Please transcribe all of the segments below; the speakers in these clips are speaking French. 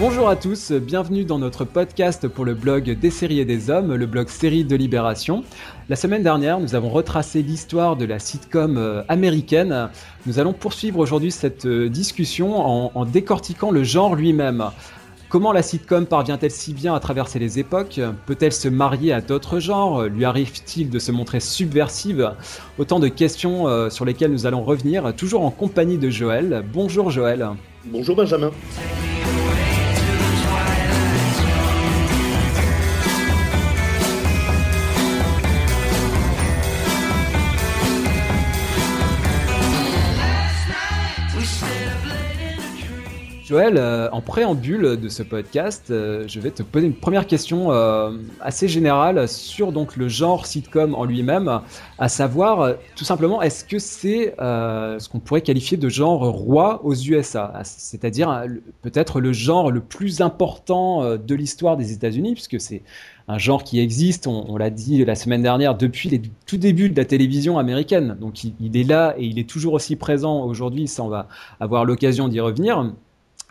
Bonjour à tous, bienvenue dans notre podcast pour le blog des séries et des hommes, le blog série de Libération. La semaine dernière, nous avons retracé l'histoire de la sitcom euh, américaine. Nous allons poursuivre aujourd'hui cette euh, discussion en, en décortiquant le genre lui-même. Comment la sitcom parvient-elle si bien à traverser les époques? Peut-elle se marier à d'autres genres? Lui arrive-t-il de se montrer subversive? Autant de questions euh, sur lesquelles nous allons revenir, toujours en compagnie de Joël. Bonjour Joël. Bonjour Benjamin. Joël, euh, en préambule de ce podcast, euh, je vais te poser une première question euh, assez générale sur donc le genre sitcom en lui-même, à savoir tout simplement est-ce que c'est ce qu'on pourrait qualifier de genre roi aux USA, c'est-à-dire peut-être le genre le plus important de l'histoire des États-Unis, puisque c'est un genre qui existe, on, l'a dit la semaine dernière, depuis les tout débuts de la télévision américaine. Donc il, il est là et il est toujours aussi présent aujourd'hui, ça on va avoir l'occasion d'y revenir.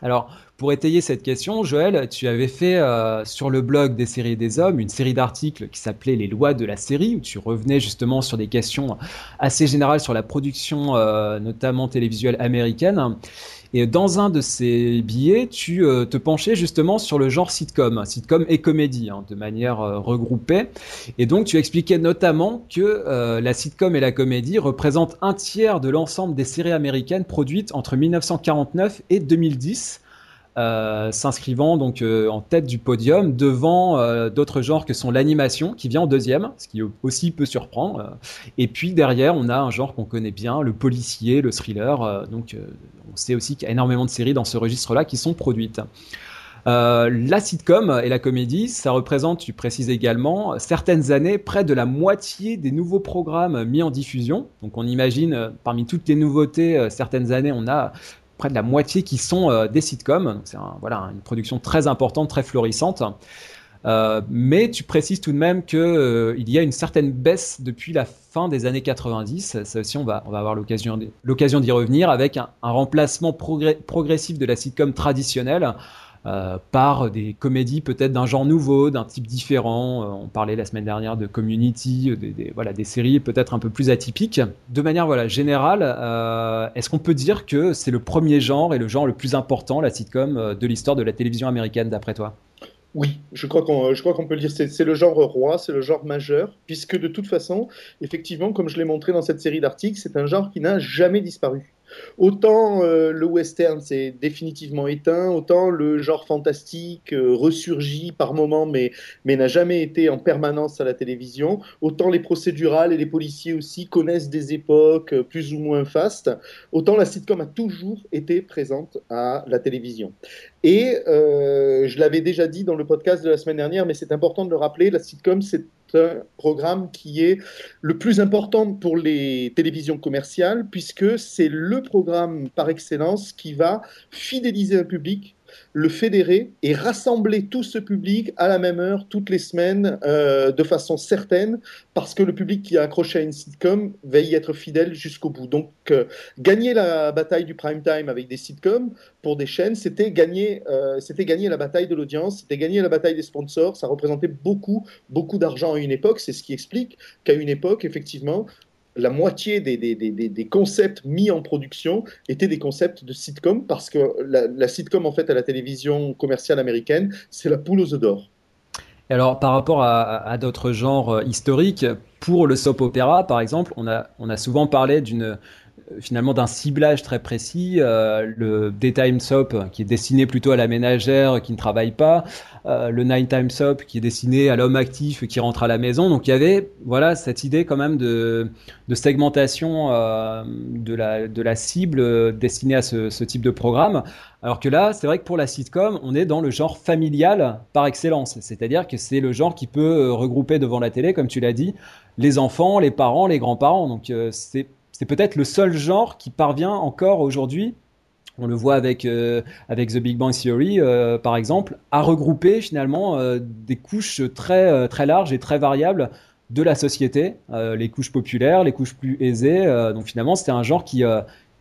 Alors, pour étayer cette question, Joël, tu avais fait euh, sur le blog des séries des hommes une série d'articles qui s'appelait Les lois de la série, où tu revenais justement sur des questions assez générales sur la production, euh, notamment télévisuelle américaine. Et dans un de ces billets, tu euh, te penchais justement sur le genre sitcom, sitcom et comédie, hein, de manière regroupée. Et donc, tu expliquais notamment que la sitcom et la comédie représentent un tiers de l'ensemble des séries américaines produites entre 1949 et 2010 euh, s'inscrivant donc euh, en tête du podium devant euh, d'autres genres que sont l'animation qui vient en deuxième, ce qui aussi peut surprendre. et puis derrière, on a un genre qu'on connaît bien, le policier, le thriller. donc on sait aussi qu'il y a énormément de séries dans ce registre-là qui sont produites. la sitcom et la comédie, ça représente, tu précises également, certaines années, près de la moitié des nouveaux programmes mis en diffusion. Donc on imagine, parmi toutes les nouveautés, certaines années, on a près de la moitié qui sont euh, des sitcoms. C'est voilà, une production très importante, très florissante. Euh, mais tu précises tout de même qu'il euh, y a une certaine baisse depuis la fin des années 90. Ça aussi, on va, on va avoir l'occasion d'y revenir avec un, remplacement progressif de la sitcom traditionnelle euh, par des comédies peut-être d'un genre nouveau, d'un type différent. Euh, on parlait la semaine dernière de Community, euh, des, voilà, des séries peut-être un peu plus atypiques. De manière voilà, générale, est-ce qu'on peut dire que c'est le premier genre et le genre le plus important, la sitcom, de l'histoire de la télévision américaine d'après toi? Oui, je crois qu'on je crois qu'on peut le dire. C'est le genre roi, c'est le genre majeur, puisque de toute façon, effectivement, comme je l'ai montré dans cette série d'articles, c'est un genre qui n'a jamais disparu. Autant euh, le western s'est définitivement éteint, autant le genre fantastique euh, ressurgit par moments, mais, n'a jamais été en permanence à la télévision. Autant les procédurales et les policiers aussi connaissent des époques euh, plus ou moins fastes. Autant la sitcom a toujours été présente à la télévision. Et je l'avais déjà dit dans le podcast de la semaine dernière, mais c'est important de le rappeler, la sitcom, c'est un programme qui est le plus important pour les télévisions commerciales, puisque c'est le programme par excellence qui va fidéliser un public le fédérer et rassembler tout ce public à la même heure, toutes les semaines, euh, de façon certaine, parce que le public qui a accroché à une sitcom va y être fidèle jusqu'au bout. Donc, euh, gagner la bataille du prime time avec des sitcoms pour des chaînes, c'était gagner, euh, c'était gagner la bataille de l'audience, c'était gagner la bataille des sponsors. Ça représentait beaucoup, beaucoup d'argent à une époque. C'est ce qui explique qu'à une époque, effectivement, la moitié des, concepts mis en production étaient des concepts de sitcom parce que la, sitcom en fait à la télévision commerciale américaine, c'est la poule aux œufs d'or. Alors par rapport à, d'autres genres euh, historiques, pour le soap opéra par exemple, on a, on a souvent parlé d'une finalement d'un ciblage très précis. Euh, le daytime soap qui est destiné plutôt à la ménagère qui ne travaille pas, euh, le nighttime soap qui est destiné à l'homme actif qui rentre à la maison. Donc il y avait voilà cette idée quand même de, de segmentation euh, de, la, de la cible destinée à ce, ce type de programme. Alors que là, c'est vrai que pour la sitcom, on est dans le genre familial par excellence. C'est-à-dire que c'est le genre qui peut regrouper devant la télé, comme tu l'as dit, les enfants, les parents, les grands-parents. Donc c'est c'est peut-être le seul genre qui parvient encore aujourd'hui on le voit avec, euh, avec The Big Bang Theory, euh, par exemple, à regrouper finalement euh, des couches très, très larges et très variables de la société, les couches populaires, les couches plus aisées. donc finalement, c'était un genre qui,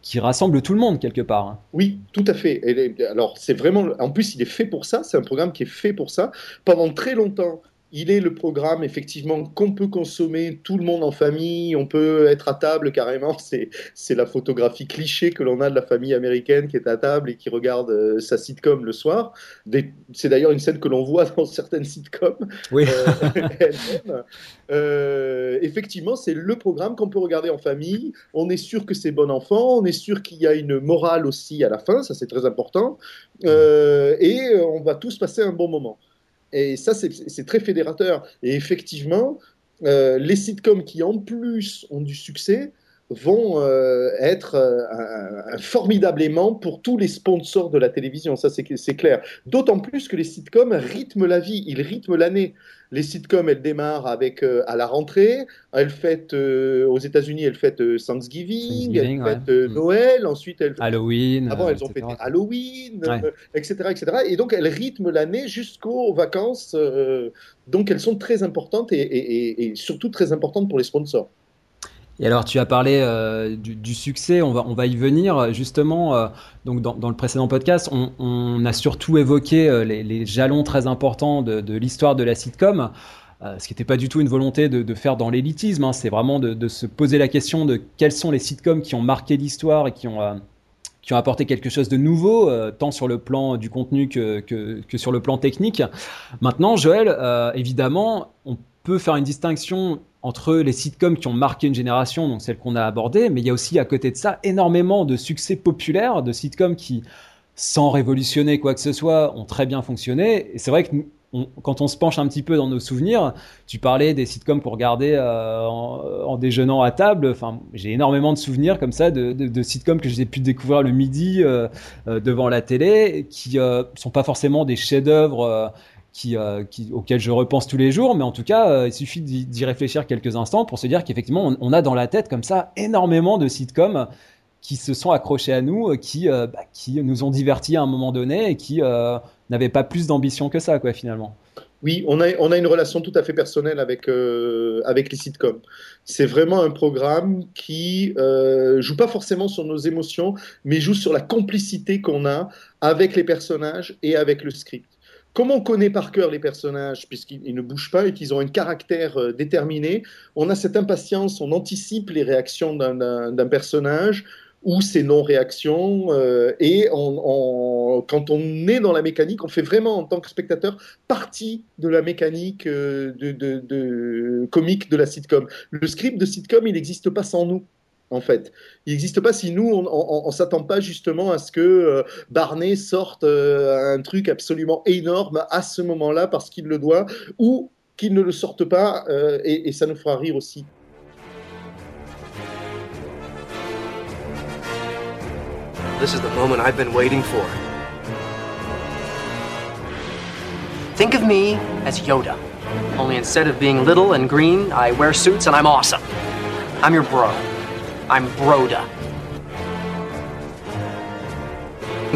qui rassemble tout le monde quelque part. Hein. Oui, tout à fait. alors c'est vraiment, en plus il est fait pour ça, c'est un programme qui est fait pour ça. Pendant très longtemps, il est le programme effectivement qu'on peut consommer tout le monde en famille, on peut être à table carrément, c'est la photographie cliché que l'on a de la famille américaine qui est à table et qui regarde euh, sa sitcom le soir. C'est d'ailleurs une scène que l'on voit dans certaines sitcoms. Oui. Euh, euh, effectivement, c'est le programme qu'on peut regarder en famille. On est sûr que c'est bon enfant, on est sûr qu'il y a une morale aussi à la fin, ça c'est très important. et on va tous passer un bon moment. Et ça, c'est très fédérateur. Et effectivement, euh, les sitcoms qui en plus ont du succès vont euh, être euh, un, formidable aimant pour tous les sponsors de la télévision, ça c'est clair. D'autant plus que les sitcoms rythment la vie, ils rythment l'année. Les sitcoms, elles démarrent avec euh, à la rentrée, elles fêtent aux États-Unis, elles fêtent Thanksgiving, elles fêtent mm. Noël, ensuite elles Halloween. Avant, elles ont fêté Halloween, etc., etc. Et donc elles rythment l'année jusqu'aux vacances. donc elles sont très importantes et surtout très importantes pour les sponsors. Et alors, tu as parlé euh, du, succès, on va, on va y venir justement. Euh, donc, dans, le précédent podcast, on, a surtout évoqué euh, les, jalons très importants de, l'histoire de la sitcom. ce qui n'était pas du tout une volonté de, faire dans l'élitisme, hein. c'est vraiment de, se poser la question de quels sont les sitcoms qui ont marqué l'histoire et qui ont, qui ont apporté quelque chose de nouveau, tant sur le plan du contenu que, que, sur le plan technique. Maintenant, Joël, évidemment, on peut faire une distinction entre les sitcoms qui ont marqué une génération, donc celles qu'on a abordées, mais il y a aussi à côté de ça énormément de succès populaires, de sitcoms qui, sans révolutionner quoi que ce soit, ont très bien fonctionné. Et c'est vrai que quand on se penche un petit peu dans nos souvenirs, tu parlais des sitcoms qu'on regardait euh, en, déjeunant à table. Enfin, j'ai énormément de souvenirs comme ça de, sitcoms que j'ai pu découvrir le midi euh, euh, devant la télé, qui ne sont pas forcément des chefs-d'œuvre euh, auquel je repense tous les jours, mais en tout cas, euh, il suffit d'y réfléchir quelques instants pour se dire qu'effectivement, on, a dans la tête comme ça énormément de sitcoms qui se sont accrochés à nous, euh, bah, qui nous ont divertis à un moment donné et qui n'avaient pas plus d'ambition que ça, finalement. Oui, on a, une relation tout à fait personnelle avec, avec les sitcoms. C'est vraiment un programme qui joue pas forcément sur nos émotions, mais joue sur la complicité qu'on a avec les personnages et avec le script. Comme on connaît par cœur les personnages, puisqu'ils ne bougent pas et qu'ils ont un caractère euh, déterminé, on a cette impatience, on anticipe les réactions d'un personnage ou ses non-réactions. Euh, et quand on est dans la mécanique, on fait vraiment, en tant que spectateur, partie de la mécanique euh, de, comique de la sitcom. Le script de sitcom, il n'existe pas sans nous en fait. Il n'existe pas si nous, on ne s'attend pas justement à ce que euh, Barney sorte euh, un truc absolument énorme à ce moment-là parce qu'il le doit, ou qu'il ne le sorte pas, euh, et, et, ça nous fera rire aussi. This is the moment I've been waiting for. Think of me as Yoda. Only instead of being little and green, I wear suits and I'm awesome. I'm your bro. I'm Broda.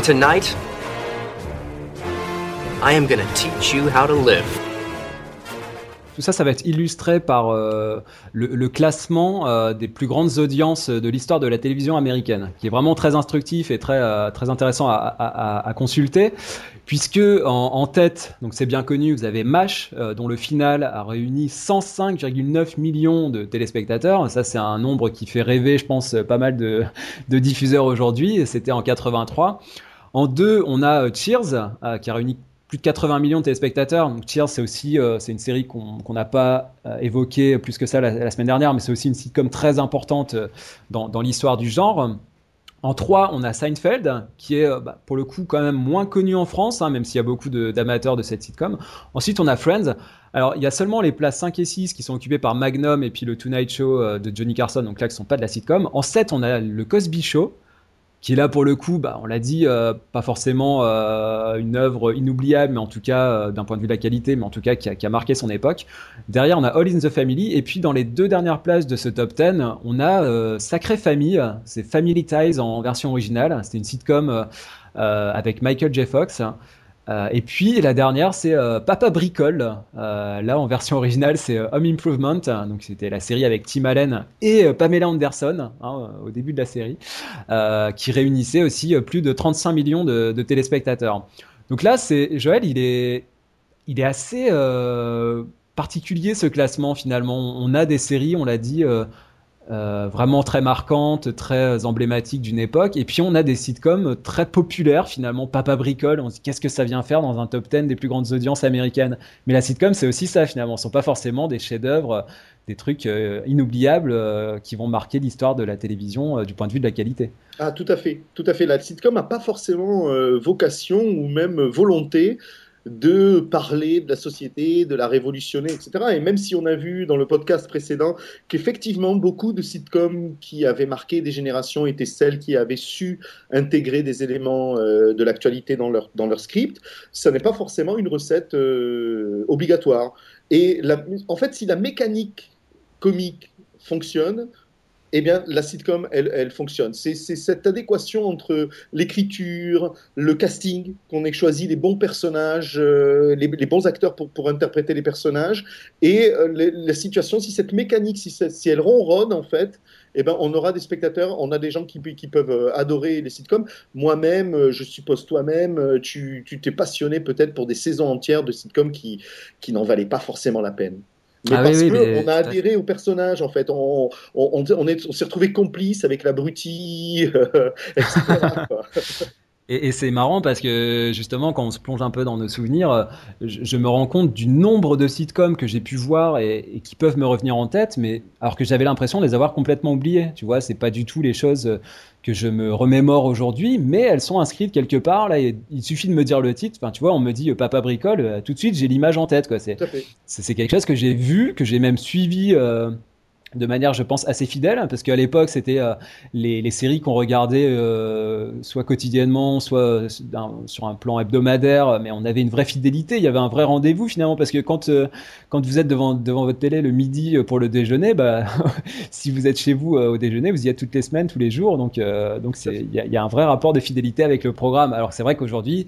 tonight, I am gonna teach you how to live. Tout ça, ça va être illustré par euh, le, classement euh, des plus grandes audiences de l'histoire de la télévision américaine, qui est vraiment très instructif et très, euh, très intéressant à, consulter puisque en, tête, donc c'est bien connu, vous avez MASH, euh, dont le final a réuni 105,9 millions de téléspectateurs. Ça, c'est un nombre qui fait rêver, je pense, pas mal de, diffuseurs aujourd'hui. C'était en 83. En deux, on a euh, Cheers, euh, qui a réuni plus de 80 millions de téléspectateurs. Cheers, c'est aussi une série qu'on n'a pas évoquée plus que ça la, semaine dernière, mais c'est aussi une sitcom très importante dans l'histoire du genre. En 3, on a Seinfeld, qui est euh, bah, pour le coup quand même moins connu en France, hein, même s'il y a beaucoup d'amateurs de, cette sitcom. Ensuite, on a Friends. Alors, il y a seulement les places 5 et 6 qui sont occupées par Magnum et puis le Tonight Show euh, de Johnny Carson, donc là, qui ne sont pas de la sitcom. En 7, on a le Cosby Show, qui est là pour le coup, bah, on l'a dit, euh, pas forcément euh, une œuvre inoubliable, mais en tout cas euh, d'un point de vue de la qualité, mais en tout cas qui a, qui a, marqué son époque. Derrière, on a All in the Family, et puis dans les deux dernières places de ce top 10, on a Sacré Famille, c'est Family Ties en version originale, c'était une sitcom avec Michael J. Fox. Euh, et puis la dernière, c'est euh, Papa Bricole. Euh, là, en version originale, c'est Home Improvement. Donc c'était la série avec Tim Allen et Pamela Anderson hein, au début de la série, qui réunissait aussi plus de 35 millions de, téléspectateurs. Donc là, c'est Joël, il est, il est assez particulier ce classement finalement. On a des séries, on l'a dit. Euh, vraiment très marquantes, très emblématiques d'une époque. Et puis on a des sitcoms très populaires finalement. Papa Bricole, on se dit qu'est-ce que ça vient faire dans un top 10 des plus grandes audiences américaines? Mais la sitcom c'est aussi ça finalement. Ce sont pas forcément des chefs-d'œuvre, des trucs euh, inoubliables euh, qui vont marquer l'histoire de la télévision du point de vue de la qualité. Ah tout à fait, tout à fait. La sitcom n'a pas forcément vocation ou même volonté de parler de la société, de la révolutionner, etc. Et même si on a vu dans le podcast précédent qu'effectivement beaucoup de sitcoms qui avaient marqué des générations étaient celles qui avaient su intégrer des éléments euh, de l'actualité dans leur, dans leur script, ça n'est pas forcément une recette euh, obligatoire. Et en fait, si la mécanique comique fonctionne, eh bien, la sitcom, elle, fonctionne. C'est cette adéquation entre l'écriture, le casting, qu'on ait choisi les bons personnages, euh, les, bons acteurs pour, interpréter les personnages, et euh, la situation, si cette mécanique, si, elle ronronne, en fait, eh ben, on aura des spectateurs, on a des gens qui, qui peuvent euh, adorer les sitcoms. Moi-même, je suppose toi-même, tu t'es passionné peut-être pour des saisons entières de sitcoms qui, qui n'en valaient pas forcément la peine. Mais ah parce qu'on a adhéré au personnage, en fait. On, on, on, on s'est retrouvé complice avec l'abruti, etc. Et, et c'est marrant parce que justement, quand on se plonge un peu dans nos souvenirs, euh, je, me rends compte du nombre de sitcoms que j'ai pu voir et, et, qui peuvent me revenir en tête, mais alors que j'avais l'impression de les avoir complètement oubliés. Tu vois, c'est pas du tout les choses que je me remémore aujourd'hui, mais elles sont inscrites quelque part. Là, il suffit de me dire le titre. Enfin, tu vois, on me dit euh, Papa bricole, euh, tout de suite j'ai l'image en tête. Quoi. C'est, c'est, quelque chose que j'ai vu, que j'ai même suivi. Euh, de manière, je pense, assez fidèle, parce qu'à l'époque, c'était euh, les, les, séries qu'on regardait euh, soit quotidiennement, soit euh, sur un plan hebdomadaire, mais on avait une vraie fidélité, il y avait un vrai rendez-vous finalement, parce que quand, quand vous êtes devant, devant votre télé le midi pour le déjeuner, bah, si vous êtes chez vous au déjeuner, vous y êtes toutes les semaines, tous les jours, donc donc il y, a un vrai rapport de fidélité avec le programme. Alors c'est vrai qu'aujourd'hui,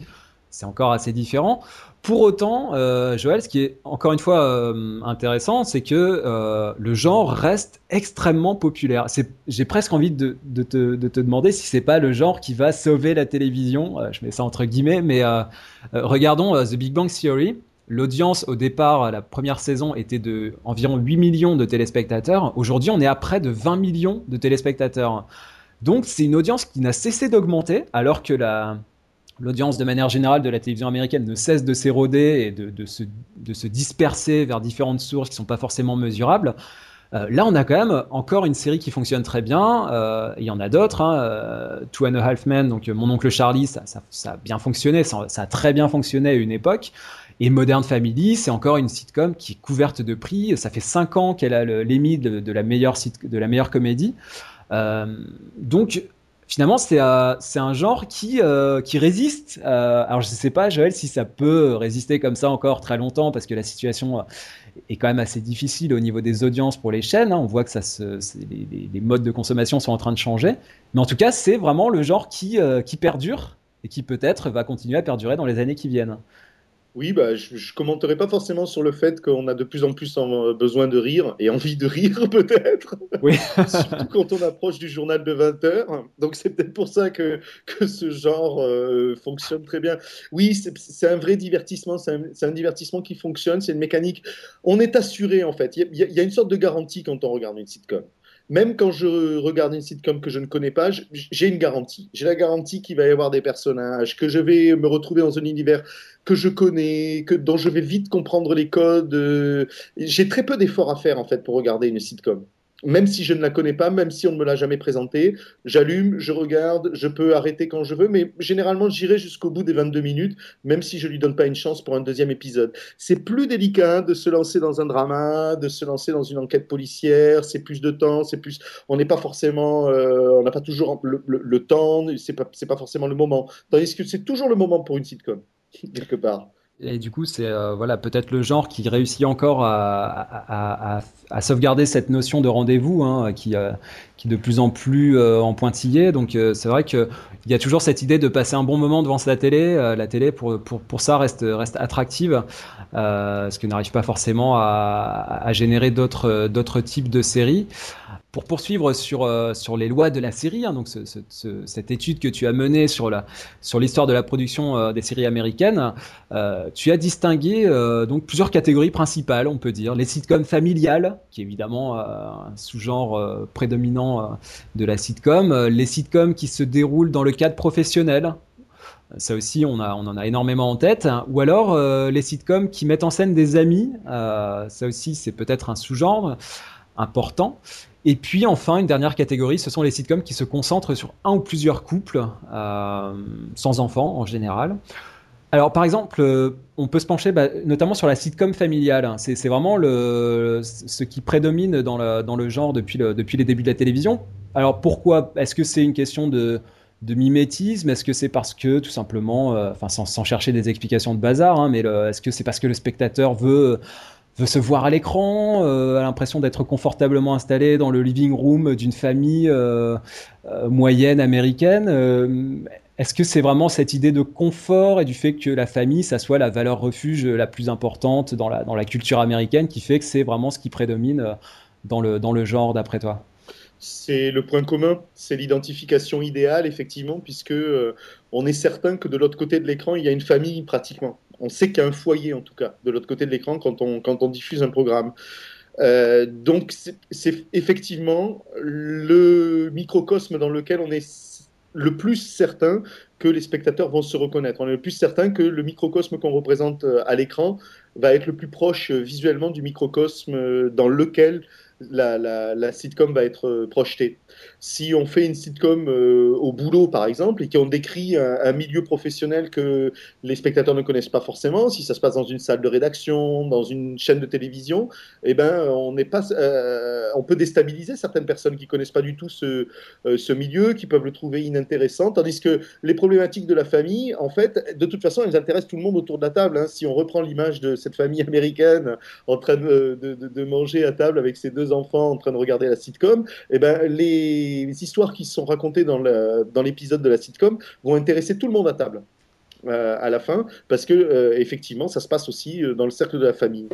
c'est encore assez différent. Pour autant, euh, Joël, ce qui est encore une fois euh, intéressant, c'est que euh, le genre reste extrêmement populaire. J'ai presque envie de, te, demander si c'est pas le genre qui va sauver la télévision. je mets ça entre guillemets, mais regardons The Big Bang Theory. L'audience au départ, la première saison, était de environ 8 millions de téléspectateurs. Aujourd'hui, on est à près de 20 millions de téléspectateurs. Donc, c'est une audience qui n'a cessé d'augmenter, alors que la, l'audience de manière générale de la télévision américaine ne cesse de s'éroder et de, se, disperser vers différentes sources qui ne sont pas forcément mesurables. Euh, là, on a quand même encore une série qui fonctionne très bien. Euh, il y en a d'autres. Hein, euh, Two and a donc Mon oncle Charlie, ça, a bien fonctionné. Ça, a très bien fonctionné à une époque. Et Modern Family, c'est encore une sitcom qui est couverte de prix. Ça fait 5 ans qu'elle a de, de, la meilleure de la meilleure comédie. donc finalement, c'est euh, un genre qui, euh, résiste. Euh, alors, je ne sais pas, Joël, si ça peut résister comme ça encore très longtemps, parce que la situation est quand même assez difficile au niveau des audiences pour les chaînes. Hein. On voit que les, modes de consommation sont en train de changer. Mais en tout cas, c'est vraiment le genre qui perdure et qui peut-être va continuer à perdurer dans les années qui viennent. Oui, bah, je ne commenterai pas forcément sur le fait qu'on a de plus en plus en, besoin de rire et envie de rire peut-être. Oui. Surtout quand on approche du journal de 20 heures. Donc c'est peut-être pour ça que, que ce genre euh, fonctionne très bien. Oui, c'est un vrai divertissement, c'est un, un, divertissement qui fonctionne, c'est une mécanique. On est assuré en fait. Il y, y, a une sorte de garantie quand on regarde une sitcom même quand je regarde une sitcom que je ne connais pas, j'ai une garantie. J'ai la garantie qu'il va y avoir des personnages, que je vais me retrouver dans un univers que je connais, que, dont je vais vite comprendre les codes. Euh, j'ai très peu d'efforts à faire en fait pour regarder une sitcom même si je ne la connais pas, même si on ne me l'a jamais présentée, j'allume, je regarde, je peux arrêter quand je veux, mais généralement j'irai jusqu'au bout des 22 minutes, même si je lui donne pas une chance pour un deuxième épisode. C'est plus délicat de se lancer dans un drama, de se lancer dans une enquête policière, c'est plus de temps, c'est plus, on n'est pas forcément, euh, on n'a pas toujours le, temps, c'est pas, pas forcément le moment. Tandis que c'est toujours le moment pour une sitcom quelque part. Et du coup, c'est euh, voilà peut-être le genre qui réussit encore à, sauvegarder cette notion de rendez-vous, hein, qui, euh, qui de plus en plus euh, en pointillé. Donc c'est vrai qu'il y a toujours cette idée de passer un bon moment devant la télé. la télé, pour, pour, pour, ça, reste, reste attractive, ce qui n'arrive pas forcément à, générer d'autres d'autres types de séries pour poursuivre sur, euh, sur les lois de la série, hein, donc cette étude que tu as menée sur la sur l'histoire de la production euh, des séries américaines, euh, tu as distingué donc plusieurs catégories principales, on peut dire les sitcoms familiales, qui est évidemment un sous-genre prédominant de la sitcom, les sitcoms qui se déroulent dans le cadre professionnel, ça aussi, on, a, on en a énormément en tête. Ou alors les sitcoms qui mettent en scène des amis. ça aussi, c'est peut-être un sous-genre important. Et puis enfin, une dernière catégorie, ce sont les sitcoms qui se concentrent sur un ou plusieurs couples, euh, sans enfants en général. Alors par exemple, euh, on peut se pencher bah, notamment sur la sitcom familiale. C'est vraiment ce qui prédomine dans le, dans le genre depuis, depuis les débuts de la télévision. Alors pourquoi? Est-ce que c'est une question de, de mimétisme? Est-ce que c'est parce que tout simplement, euh, sans, chercher des explications de bazar, hein, mais est-ce que c'est parce que le spectateur veut veut se voir à l'écran, euh, a l'impression d'être confortablement installé dans le living room d'une famille euh, euh, moyenne américaine. Est-ce que c'est vraiment cette idée de confort et du fait que la famille, ça soit la valeur refuge la plus importante dans la, dans la culture américaine qui fait que c'est vraiment ce qui prédomine dans le, dans le genre d'après toi? C'est le point commun, c'est l'identification idéale, effectivement, puisque on est certain que de l'autre côté de l'écran, il y a une famille pratiquement on sait qu'il y a un foyer, en tout cas, de l'autre côté de l'écran quand on, quand on diffuse un programme. Euh, donc, c'est effectivement le microcosme dans lequel on est le plus certain que les spectateurs vont se reconnaître. On est le plus certain que le microcosme qu'on représente euh, à l'écran va être le plus proche euh, visuellement du microcosme dans lequel la, la, sitcom va être projetée si on fait une sitcom euh, au boulot, par exemple, et qu'on décrit un, milieu professionnel que les spectateurs ne connaissent pas forcément, si ça se passe dans une salle de rédaction, dans une chaîne de télévision, eh ben, on n'est pas, euh, on peut déstabiliser certaines personnes qui connaissent pas du tout ce, euh, ce milieu, qui peuvent le trouver inintéressant, tandis que les problématiques de la famille, en fait, de toute façon, elles intéressent tout le monde autour de la table. Hein. Si on reprend l'image de cette famille américaine en train de, de, de, manger à table avec ses deux enfants, en train de regarder la sitcom, eh ben, les les, histoires qui sont racontées dans l'épisode de la sitcom vont intéresser tout le monde à table euh, à la fin, parce que euh, effectivement, ça se passe aussi euh, dans le cercle de la famille.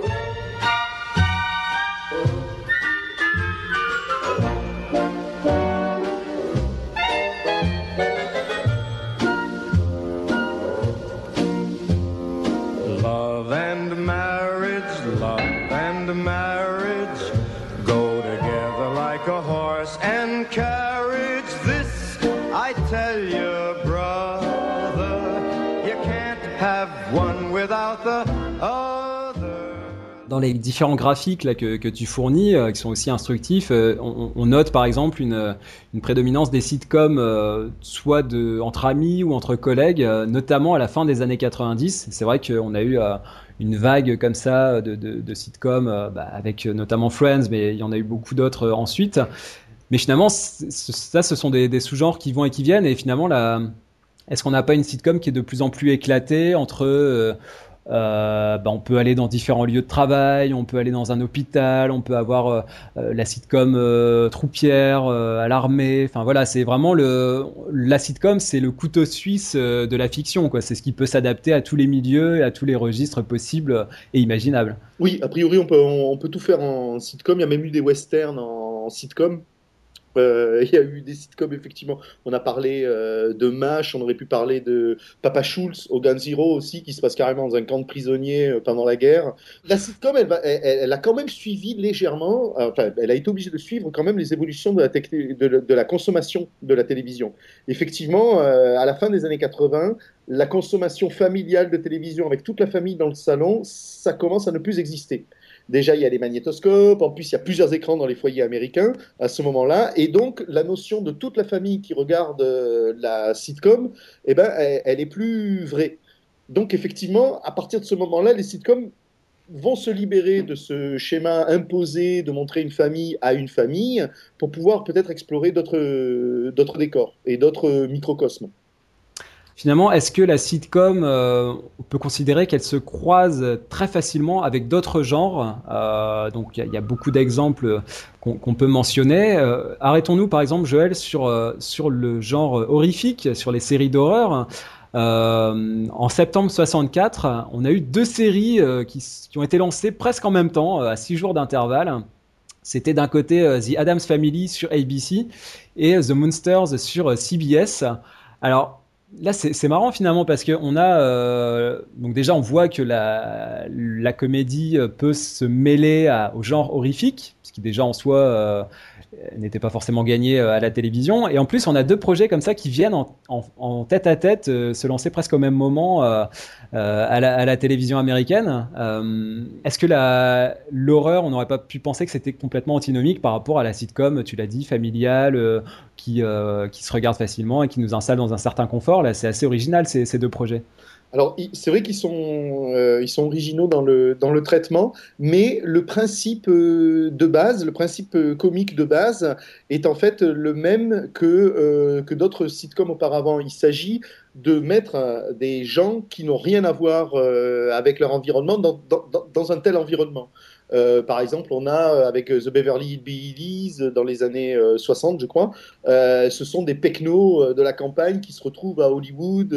Dans les différents graphiques que, tu fournis, euh, qui sont aussi instructifs, euh, on, note par exemple une, une prédominance des sitcoms, euh, soit entre amis ou entre collègues, notamment à la fin des années 90. C'est vrai qu'on a eu une vague comme ça de, sitcoms, bah, avec notamment Friends, mais il y en a eu beaucoup d'autres ensuite. Mais finalement, ça, ce sont des, sous-genres qui vont et qui viennent, et finalement, est-ce qu'on n'a pas une sitcom qui est de plus en plus éclatée entre euh, bah, on peut aller dans différents lieux de travail, on peut aller dans un hôpital, on peut avoir euh, euh, la sitcom troupière à l'armée. Enfin voilà, c'est vraiment le la sitcom, c'est le couteau suisse de la fiction. Quoi. C'est ce qui peut s'adapter à tous les milieux et à tous les registres possibles et imaginables. Oui, a priori, on peut, on, peut tout faire en sitcom. Il y a même eu des westerns en sitcom. Euh, il y a eu des sitcoms, effectivement. On a parlé euh, de MASH, on aurait pu parler de Papa Schulz au Gun Zero aussi, qui se passe carrément dans un camp de prisonniers euh, pendant la guerre. La sitcom, elle, a quand même suivi légèrement, enfin, elle a été obligée de suivre quand même les évolutions de la consommation de la télévision. Effectivement, à la fin des années 80, la consommation familiale de télévision avec toute la famille dans le salon, ça commence à ne plus exister. Déjà, il y a les magnétoscopes, en plus, il y a plusieurs écrans dans les foyers américains à ce moment-là, et donc la notion de toute la famille qui regarde euh, la sitcom, eh ben, elle, est plus vraie. Donc, effectivement, à partir de ce moment-là, les sitcoms vont se libérer de ce schéma imposé de montrer une famille à une famille pour pouvoir peut-être explorer d'autres décors et d'autres microcosmes. Finalement, est-ce que la sitcom, on peut considérer qu'elle se croise très facilement avec d'autres genres? Donc, il y, a beaucoup d'exemples qu'on peut mentionner. Arrêtons-nous, par exemple, Joël, sur, sur le genre horrifique, sur les séries d'horreur. Euh, en septembre 64, on a eu deux séries euh, qui, qui, ont été lancées presque en même temps, à six jours d'intervalle. C'était d'un côté euh, The Adams Family sur ABC et The Monsters sur CBS. Alors là, c'est marrant finalement parce que on a euh, donc déjà on voit que la, comédie peut se mêler au genre horrifique, ce qui déjà en soi n'était pas forcément gagné euh, à la télévision. Et en plus, on a deux projets comme ça qui viennent en, tête à tête euh, se lancer presque au même moment euh, à, la, télévision américaine. Est-ce que l'horreur, on n'aurait pas pu penser que c'était complètement antinomique par rapport à la sitcom, tu l'as dit, familiale, qui, qui se regarde facilement et qui nous installe dans un certain confort? Là, c'est assez original ces deux projets. Alors, c'est vrai qu'ils sont, euh, ils sont originaux dans le, traitement, mais le principe euh, de base, le principe euh, comique de base est en fait le même que, que d'autres sitcoms auparavant. Il s'agit de mettre des gens qui n'ont rien à voir avec leur environnement dans un tel environnement. Euh, par exemple, on a euh, avec euh, The Beverly Hills dans les années 60, je crois, ce sont des pecnos de la campagne qui se retrouvent à Hollywood,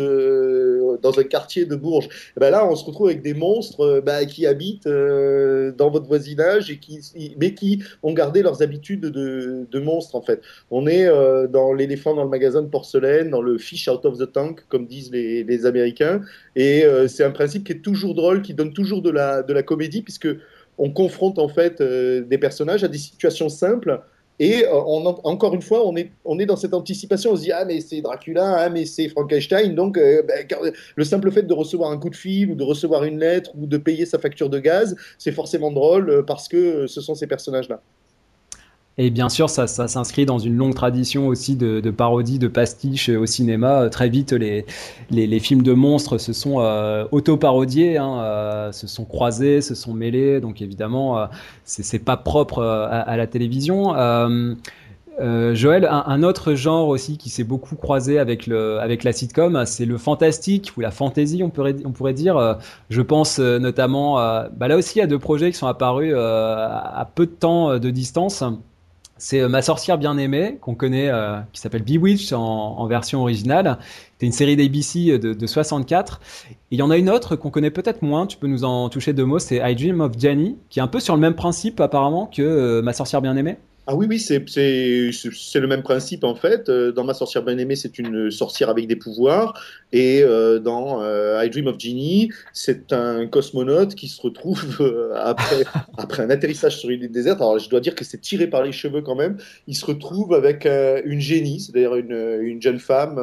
dans un quartier de Bourges. Et ben là, on se retrouve avec des monstres bah, qui habitent dans votre voisinage et qui, mais qui ont gardé leurs habitudes de, de monstres en fait. On est dans l'éléphant dans le magasin de porcelaine, dans le fish out of the tank, comme disent les, Américains. Et c'est un principe qui est toujours drôle, qui donne toujours de la comédie, puisque on confronte en fait euh, des personnages à des situations simples. Et euh, encore une fois, on est, on est dans cette anticipation. On se dit ah mais c'est Dracula, ah mais c'est Frankenstein. Donc euh, ben, le simple fait de recevoir un coup de fil ou de recevoir une lettre ou de payer sa facture de gaz, c'est forcément drôle parce que ce sont ces personnages-là. Et bien sûr, ça, s'inscrit dans une longue tradition aussi de, de parodies, de pastiches au cinéma. Très vite, les, films de monstres se sont euh, auto-parodiés, hein, euh, se sont croisés, se sont mêlés. Donc évidemment, euh, c'est pas propre euh, à, la télévision. Euh, euh, Joël, un, autre genre aussi qui s'est beaucoup croisé avec la sitcom, c'est le fantastique ou la fantasy, on pourrait, on pourrait dire. Je pense notamment, bah là aussi, à deux projets qui sont apparus à peu de temps de distance. C'est euh, Ma sorcière bien aimée, qu'on connaît, euh, qui s'appelle Bewitched en, en, version originale. C'est une série d'ABC euh, de, de 64. Et il y en a une autre qu'on connaît peut-être moins, tu peux nous en toucher deux mots, c'est I Dream of Jenny, qui est un peu sur le même principe apparemment que Ma sorcière bien aimée. Ah oui, oui, c'est le même principe en fait. Euh, dans Ma sorcière bien aimée, c'est une sorcière avec des pouvoirs. Et euh, dans euh, I Dream of Genie, c'est un cosmonaute qui se retrouve après, après un atterrissage sur une île déserte. Alors je dois dire que c'est tiré par les cheveux quand même. Il se retrouve avec une génie, c'est-à-dire une, une, jeune femme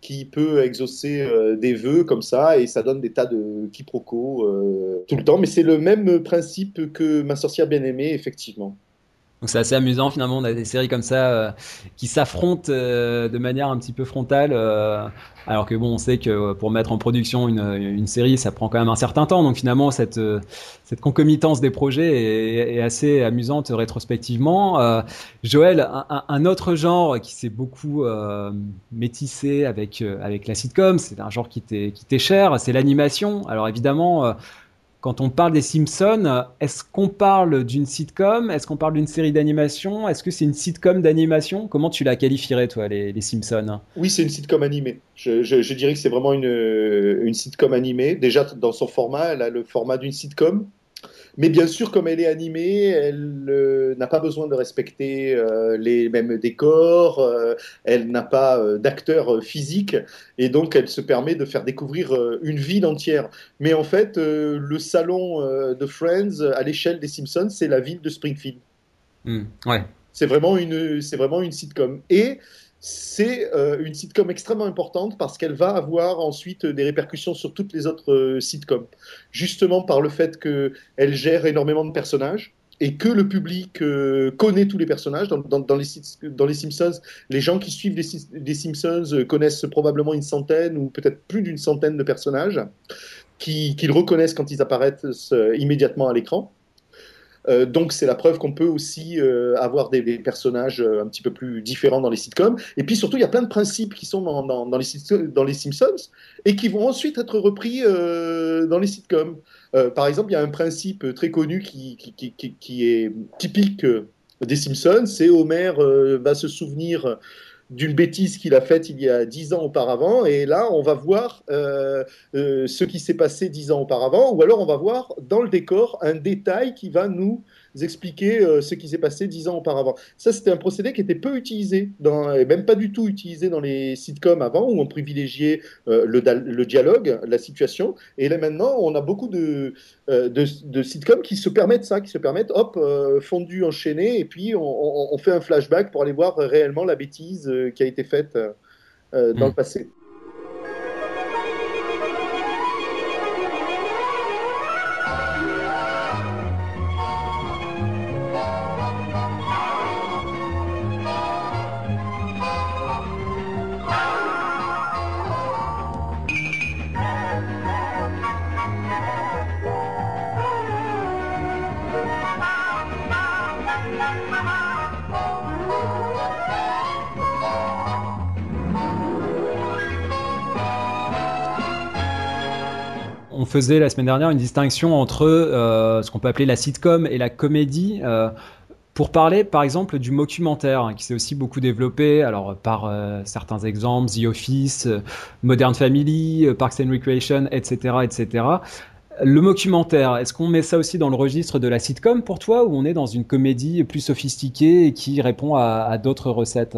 qui peut exaucer des vœux comme ça. Et ça donne des tas de quiproquos tout le temps. Mais c'est le même principe que Ma sorcière bien aimée, effectivement. Donc c'est assez amusant finalement, on a des séries comme ça euh, qui s'affrontent euh, de manière un petit peu frontale, euh, alors que bon, on sait que pour mettre en production une, une, série, ça prend quand même un certain temps. Donc finalement, cette, cette concomitance des projets est, est assez amusante rétrospectivement. Joël, un, un, autre genre qui s'est beaucoup métissé avec, avec la sitcom, c'est un genre qui t'est cher, c'est l'animation. Alors évidemment quand on parle des Simpsons, est-ce qu'on parle d'une sitcom? Est-ce qu'on parle d'une série d'animation? Est-ce que c'est une sitcom d'animation? Comment tu la qualifierais, toi, les, Simpsons? Oui, c'est une sitcom animée. Je, dirais que c'est vraiment une, une sitcom animée. Déjà, dans son format, elle a le format d'une sitcom. Mais bien sûr, comme elle est animée, elle euh, n'a pas besoin de respecter euh, les mêmes décors, euh, elle n'a pas d'acteurs physiques, et donc elle se permet de faire découvrir une ville entière. Mais en fait, le salon de Friends, à l'échelle des Simpsons, c'est la ville de Springfield. Mmh, ouais. C'est vraiment une, vraiment une sitcom. Et c'est euh, une sitcom extrêmement importante parce qu'elle va avoir ensuite des répercussions sur toutes les autres euh, sitcoms. Justement par le fait qu'elle gère énormément de personnages et que le public euh, connaît tous les personnages. Dans, les, dans, les, Simpsons, les gens qui suivent les, Simpsons connaissent probablement une centaine ou peut-être plus d'une centaine de personnages qu'ils reconnaissent quand ils apparaissent immédiatement à l'écran. Euh, donc c'est la preuve qu'on peut aussi euh, avoir des, personnages un petit peu plus différents dans les sitcoms. Et puis surtout, il y a plein de principes qui sont dans, les, Simpsons et qui vont ensuite être repris dans les sitcoms. par exemple, il y a un principe très connu qui, qui est typique des Simpsons, c'est Homer va se souvenir d'une bêtise qu'il a faite il y a dix ans auparavant, et là on va voir euh, euh, ce qui s'est passé dix ans auparavant, ou alors on va voir dans le décor un détail qui va nous expliquer euh, ce qui s'est passé dix ans auparavant. Ça, c'était un procédé qui était peu utilisé, dans, et même pas du tout utilisé dans les sitcoms avant, où on privilégiait euh, le, le, dialogue, la situation. Et là maintenant, on a beaucoup de, euh, de, sitcoms qui se permettent ça, qui se permettent, hop, fondu, enchaîné, et puis on, on, fait un flashback pour aller voir réellement la bêtise qui a été faite dans le hmm. passé. Faisait la semaine dernière une distinction entre euh, ce qu'on peut appeler la sitcom et la comédie. Euh, pour parler, par exemple, du documentaire, hein, qui s'est aussi beaucoup développé, alors par euh, certains exemples, The Office, Modern Family, Parks and Recreation, etc., etc. Le documentaire, est-ce qu'on met ça aussi dans le registre de la sitcom pour toi, ou on est dans une comédie plus sophistiquée et qui répond à, à d'autres recettes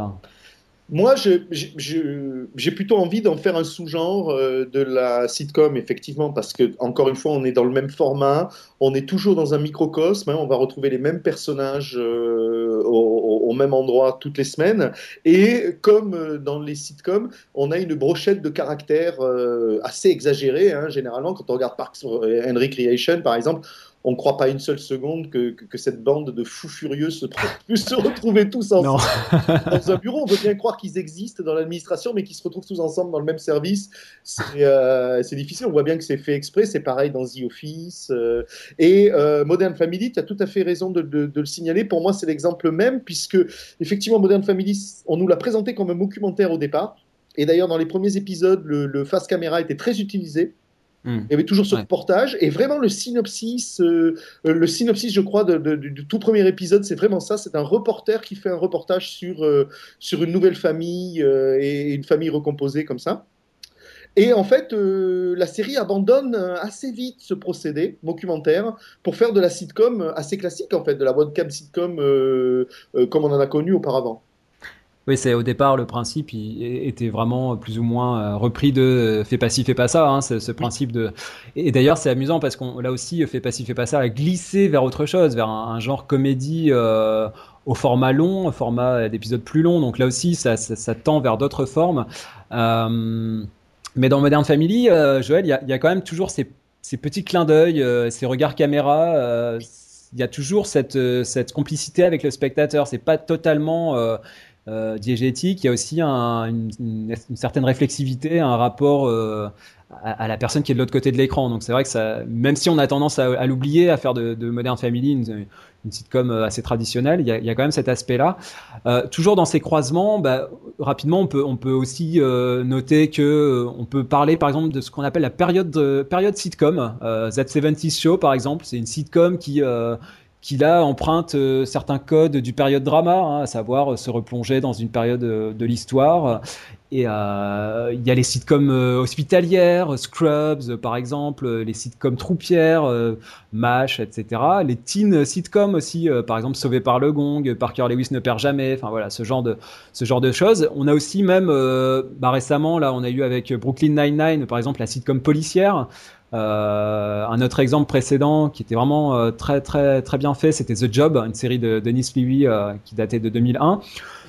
moi, j'ai plutôt envie d'en faire un sous-genre euh, de la sitcom, effectivement, parce que, encore une fois, on est dans le même format, on est toujours dans un microcosme, hein, on va retrouver les mêmes personnages euh, au, même endroit toutes les semaines, et comme euh, dans les sitcoms, on a une brochette de caractères assez exagérée, hein, généralement, quand on regarde Parks and Recreation, par exemple, on ne croit pas une seule seconde que, cette bande de fous furieux se puisse se retrouver tous ensemble dans un bureau. On veut bien croire qu'ils existent dans l'administration, mais qu'ils se retrouvent tous ensemble dans le même service. C'est euh, difficile. On voit bien que c'est fait exprès. C'est pareil dans The Office. Euh, et euh, Modern Family, tu as tout à fait raison de, le signaler. Pour moi, c'est l'exemple même, puisque effectivement, Modern Family, on nous l'a présenté comme un documentaire au départ. Et d'ailleurs, dans les premiers épisodes, le, le face caméra était très utilisé. Hmm. Il y avait toujours ce reportage et vraiment le synopsis, euh, euh, le synopsis, je crois, de, du tout premier épisode, c'est vraiment ça. C'est un reporter qui fait un reportage sur euh, sur une nouvelle famille et une famille recomposée comme ça. Et en fait, la série abandonne assez vite ce procédé documentaire pour faire de la sitcom assez classique en fait, de la webcam sitcom comme on en a connu auparavant. Oui, c'est au départ le principe il était vraiment plus ou moins euh, repris de euh, fais pas ci, fais pas ça, hein, ce, principe de. Et, d'ailleurs, c'est amusant parce qu'on là aussi fais pas ci, fais pas ça a glissé vers autre chose, vers un, genre comédie euh, au format long, au format d'épisodes plus longs. Donc là aussi, ça, ça, tend vers d'autres formes. mais dans Modern Family, Joël, il y a, y a, quand même toujours ces, ces petits clins d'œil, ces regards caméra. il y a toujours cette, cette complicité avec le spectateur. C'est pas totalement euh, diégétique, il y a aussi une, certaine réflexivité, un rapport euh, à, la personne qui est de l'autre côté de l'écran. Donc c'est vrai que ça, même si on a tendance à, l'oublier, à faire de, Modern Family une, sitcom euh, assez traditionnelle, il y a, quand même cet aspect-là. toujours dans ces croisements, bah, rapidement, on peut, on peut aussi noter que on peut parler par exemple de ce qu'on appelle la période, période sitcom. That 70 Show par exemple, c'est une sitcom qui qui là emprunte euh, certains codes du période drama, hein, à savoir euh, se replonger dans une période euh, de l'histoire. Et il y a les sitcoms hospitalières, Scrubs par exemple, les sitcoms troupières, MASH, etc. Les teen sitcoms aussi, par exemple Sauvé par le Gong, Parker Lewis ne perd jamais, enfin voilà, ce genre de, ce genre de choses. On a aussi même, bah, récemment, là, on a eu avec Brooklyn Nine-Nine, par exemple, la sitcom policière. Euh, un autre exemple précédent qui était vraiment euh, très très très bien fait, c'était The Job, une série de Denis Levy euh, qui datait de 2001.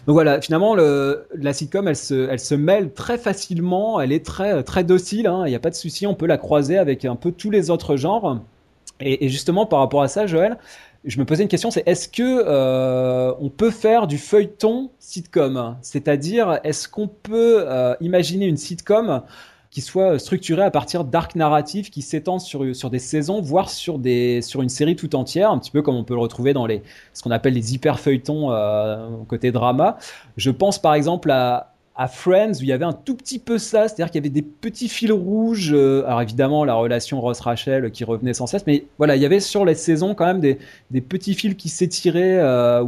Donc voilà, finalement, le, la sitcom, elle se, elle se mêle très facilement, elle est très très docile, hein, il n'y a pas de souci, on peut la croiser avec un peu tous les autres genres. Et, justement, par rapport à ça, Joël, je me posais une question, c'est est-ce que on peut faire du feuilleton sitcom? C'est-à-dire, est-ce qu'on peut imaginer une sitcom qui soit structuré à partir d'arcs narratifs qui s'étendent sur, sur des saisons, voire sur, des, sur une série tout entière, un petit peu comme on peut le retrouver dans les, ce qu'on appelle les hyper feuilletons euh, côté drama. Je pense par exemple à, Friends où il y avait un tout petit peu ça, c'est-à-dire qu'il y avait des petits fils rouges. Euh, alors évidemment la relation Ross-Rachel qui revenait sans cesse, mais voilà, il y avait sur les saisons quand même des, des petits fils qui s'étiraient. Euh,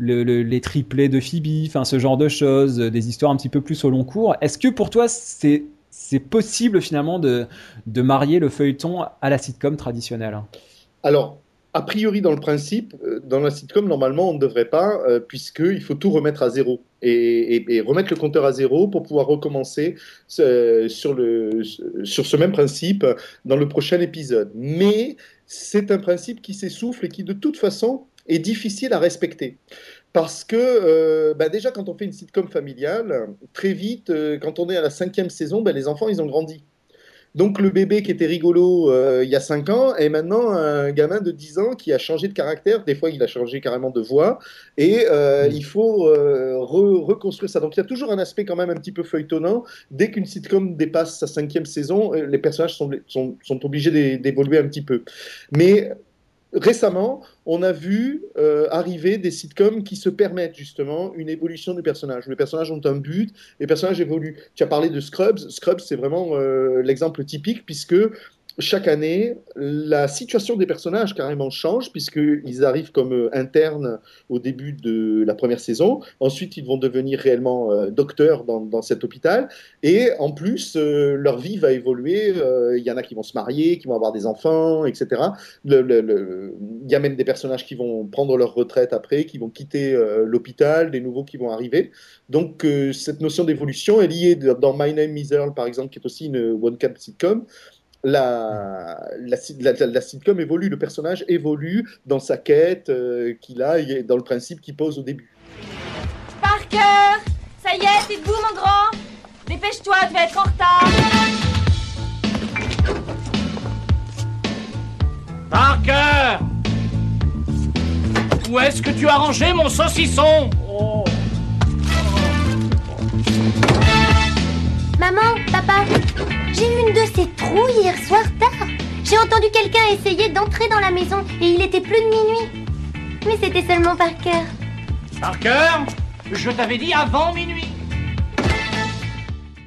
les triplés de Phoebe, enfin ce genre de choses, des histoires un petit peu plus au long cours. Est-ce que pour toi c'est c'est possible finalement de, de marier le feuilleton à la sitcom traditionnelle Alors, a priori, dans le principe, euh, dans la sitcom, normalement, on ne devrait pas, euh, puisqu'il faut tout remettre à zéro. Et, remettre le compteur à zéro pour pouvoir recommencer euh, sur, le, sur ce même principe dans le prochain épisode. Mais c'est un principe qui s'essouffle et qui, de toute façon, est difficile à respecter. Parce que euh, bah déjà, quand on fait une sitcom familiale, très vite, euh, quand on est à la cinquième saison, bah, les enfants, ils ont grandi. Donc le bébé qui était rigolo euh, il y a 5 ans est maintenant un gamin de 10 ans qui a changé de caractère. Des fois, il a changé carrément de voix. Et mm. il faut reconstruire ça. Donc il y a toujours un aspect quand même un petit peu feuilletonnant. Dès qu'une sitcom dépasse sa cinquième saison, les personnages sont, sont, sont obligés d'évoluer un petit peu. Mais récemment, on a vu euh, arriver des sitcoms qui se permettent justement une évolution du personnage. Les personnages ont un but, les personnages évoluent. Tu as parlé de Scrubs. Scrubs, c'est vraiment euh, l'exemple typique puisque chaque année, la situation des personnages carrément change, puisqu'ils arrivent comme euh, internes au début de la première saison. Ensuite, ils vont devenir réellement euh, docteurs dans, cet hôpital. Et en plus, euh, leur vie va évoluer. Il y en a qui vont se marier, qui vont avoir des enfants, etc. Il y a même des personnages qui vont prendre leur retraite après, qui vont quitter l'hôpital, des nouveaux qui vont arriver. Donc, cette notion d'évolution est liée dans My Name is Earl, par exemple, qui est aussi une one-cap sitcom la, la, sitcom évolue, le personnage évolue dans sa quête euh, qu'il a et dans le principe qu'il pose au début. Parker Ça y est, t'es debout mon grand Dépêche-toi, tu vas être en retard Parker Où est-ce que tu as rangé mon saucisson? Oh. Maman, papa, j'ai eu une de ces trous hier soir tard. J'ai entendu quelqu'un essayer d'entrer dans la maison et il était plus de minuit. Mais c'était seulement Parker. Parker Je t'avais dit avant minuit.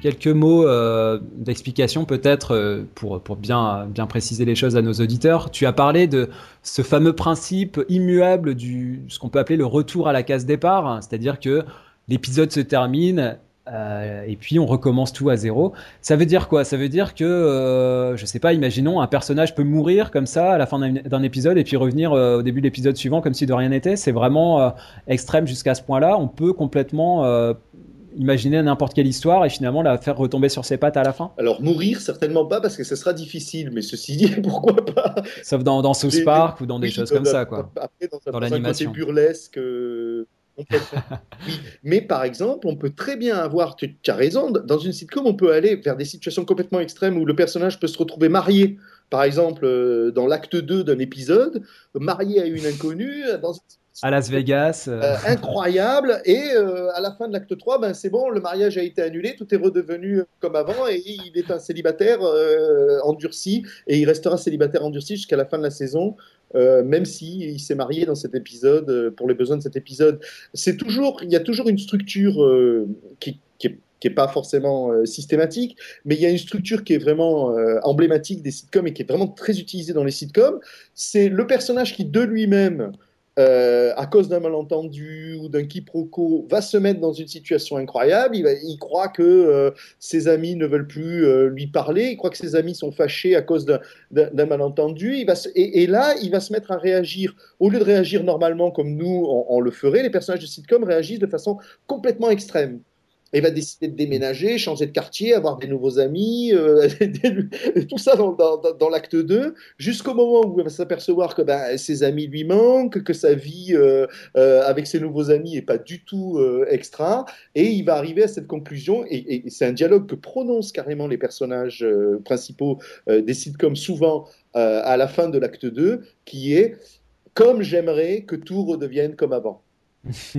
Quelques mots euh, d'explication peut-être euh, pour, pour bien, bien préciser les choses à nos auditeurs. Tu as parlé de ce fameux principe immuable du ce qu'on peut appeler le retour à la case départ, c'est-à-dire que l'épisode se termine euh, et puis on recommence tout à zéro. Ça veut dire quoi? Ça veut dire que, euh, je sais pas, imaginons un personnage peut mourir comme ça à la fin d'un épisode et puis revenir euh, au début de l'épisode suivant comme si de rien n'était. C'est vraiment extrême jusqu'à ce point-là. On peut complètement imaginer n'importe quelle histoire et finalement la faire retomber sur ses pattes à la fin Alors mourir, certainement pas parce que ce sera difficile, mais ceci dit, pourquoi pas? Sauf dans, dans South Park ou dans des choses comme ça, quoi. Après, dans, dans l'animation. burlesque mais par exemple, on peut très bien avoir, tu, as raison, dans une sitcom, on peut aller vers des situations complètement extrêmes où le personnage peut se retrouver marié, par exemple, euh, dans l'acte 2 d'un épisode, marié à une inconnue, dans à Las Vegas. Euh. Euh, incroyable. Et à la fin de l'acte 3, ben, c'est bon, le mariage a été annulé, tout est redevenu comme avant et il est un célibataire endurci et il restera célibataire endurci jusqu'à la fin de la saison. Euh, même s'il il s'est marié dans cet épisode, euh, pour les besoins de cet épisode. C'est toujours, il y a toujours une structure euh, qui, qui est pas forcément systématique, mais il y a une structure qui est vraiment emblématique des sitcoms et qui est vraiment très utilisée dans les sitcoms. C'est le personnage qui, de lui-même, euh, à cause d'un malentendu ou d'un quiproquo, va se mettre dans une situation incroyable. Il, croit que euh, ses amis ne veulent plus euh, lui parler. Il croit que ses amis sont fâchés à cause d'un malentendu. Et, là, il va se mettre à réagir. Au lieu de réagir normalement comme nous, on le ferait, les personnages de sitcom réagissent de façon complètement extrême il va décider de déménager, changer de quartier, avoir des nouveaux amis, euh, tout ça dans, l'acte 2, jusqu'au moment où il va s'apercevoir que ben, ses amis lui manquent, que sa vie euh, euh, avec ses nouveaux amis n'est pas du tout extra, et il va arriver à cette conclusion, et, et c'est un dialogue que prononcent carrément les personnages principaux des sitcoms souvent à la fin de l'acte 2, qui est « comme j'aimerais que tout redevienne comme avant ».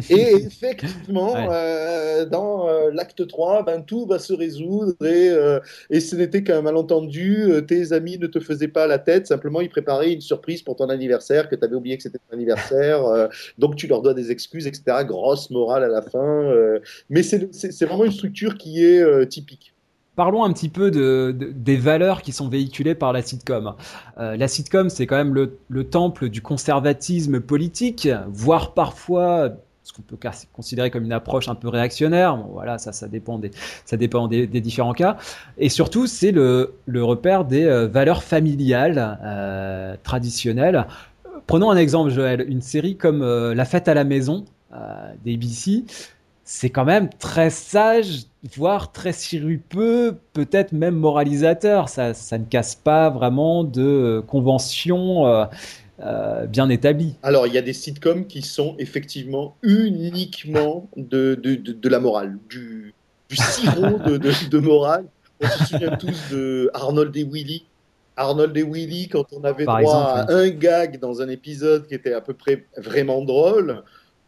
Et effectivement, euh, dans euh, l'acte 3, ben, tout va se résoudre et, euh, et ce n'était qu'un malentendu. tes amis ne te faisaient pas la tête, simplement ils préparaient une surprise pour ton anniversaire, que tu avais oublié que c'était ton anniversaire, donc tu leur dois des excuses, etc. Grosse morale à la fin. mais c'est vraiment une structure qui est typique. Parlons un petit peu de, des valeurs qui sont véhiculées par la sitcom. la sitcom, c'est quand même le, le, temple du conservatisme politique, voire parfois ce qu'on peut considérer comme une approche un peu réactionnaire. voilà, ça, ça dépend des, différents cas. Et surtout, c'est le, repère des euh, valeurs familiales euh, traditionnelles. Prenons un exemple, Joël. Une série comme euh, La Fête à la maison d'ABC, c'est quand même très sage, voire très sirupeux, peut-être même moralisateur. Ça, ça ne casse pas vraiment de conventions euh, bien établi. Alors, il y a des sitcoms qui sont effectivement uniquement de, de, de, la morale, du, du sirop de, morale. On se souvient tous de Arnold et Willy. Arnold et Willy, quand on avait droit à un gag dans un épisode qui était à peu près vraiment drôle,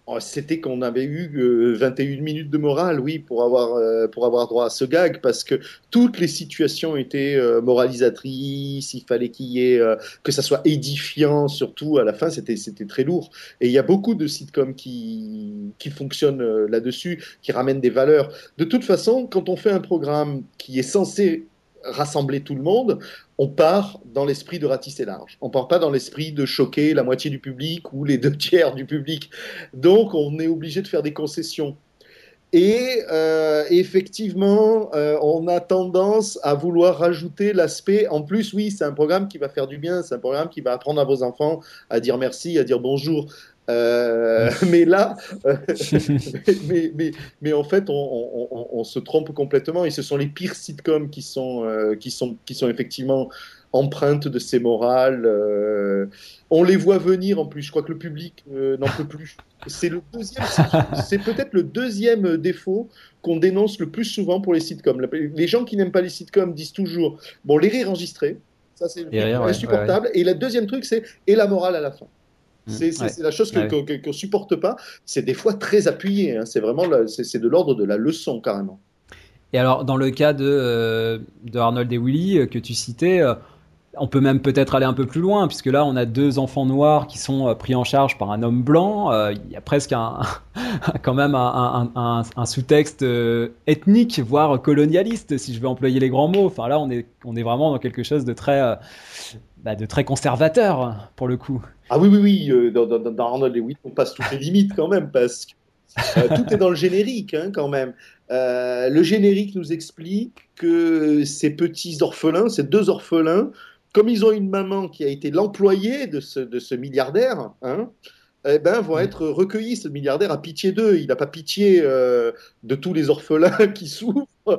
Oh, c'était qu'on avait eu 21 euh, minutes de morale, oui, pour avoir, euh, pour avoir droit à ce gag, parce que toutes les situations étaient euh, moralisatrices, il fallait qu'il y ait, que ça soit édifiant, surtout à la fin, c'était, c'était très lourd. Et il y a beaucoup de sitcoms qui, qui fonctionnent là-dessus, qui ramènent des valeurs. De toute façon, quand on fait un programme qui est censé rassembler tout le monde, on part dans l'esprit de ratisser large. On part pas dans l'esprit de choquer la moitié du public ou les deux tiers du public. Donc on est obligé de faire des concessions. Et euh, effectivement, euh, on a tendance à vouloir rajouter l'aspect. En plus, oui, c'est un programme qui va faire du bien. C'est un programme qui va apprendre à vos enfants à dire merci, à dire bonjour. Euh, mais là, euh, mais, mais, mais, en fait, on, on, on, se trompe complètement et ce sont les pires sitcoms qui sont, euh, qui sont, qui sont effectivement empreintes de ces morales. on les voit venir en plus. Je crois que le public n'en peut plus. C'est le deuxième, c'est peut-être le deuxième défaut qu'on dénonce le plus souvent pour les sitcoms. Les gens qui n'aiment pas les sitcoms disent toujours bon les rires enregistrés, ça c'est insupportable. Et le deuxième truc c'est et la morale à la fin. Mmh. C'est la chose qu'on ne supporte pas. C'est des fois très appuyé. Hein. C'est vraiment c'est de l'ordre de la leçon carrément. Et alors, dans le cas de, euh, de Arnold et Willy euh, que tu citais, euh, on peut même peut-être aller un peu plus loin, puisque là, on a deux enfants noirs qui sont pris en charge par un homme blanc. Il y a presque un, quand même un, un sous-texte ethnique, voire colonialiste, si je vais employer les grands mots. Enfin, là, on est, on est vraiment dans quelque chose de très, bah, de très conservateur, pour le coup. Ah oui, oui, oui, euh, dans, Arnold Lewis, on passe toutes les limites quand même, parce que euh, tout est dans le générique hein, quand même. Euh, le générique nous explique que ces petits orphelins, ces deux orphelins, comme ils ont une maman qui a été l'employée de ce, de ce milliardaire, hein, eh ben, vont être recueillis. Ce milliardaire a pitié d'eux. Il n'a pas pitié de tous les orphelins qui souffrent. Non,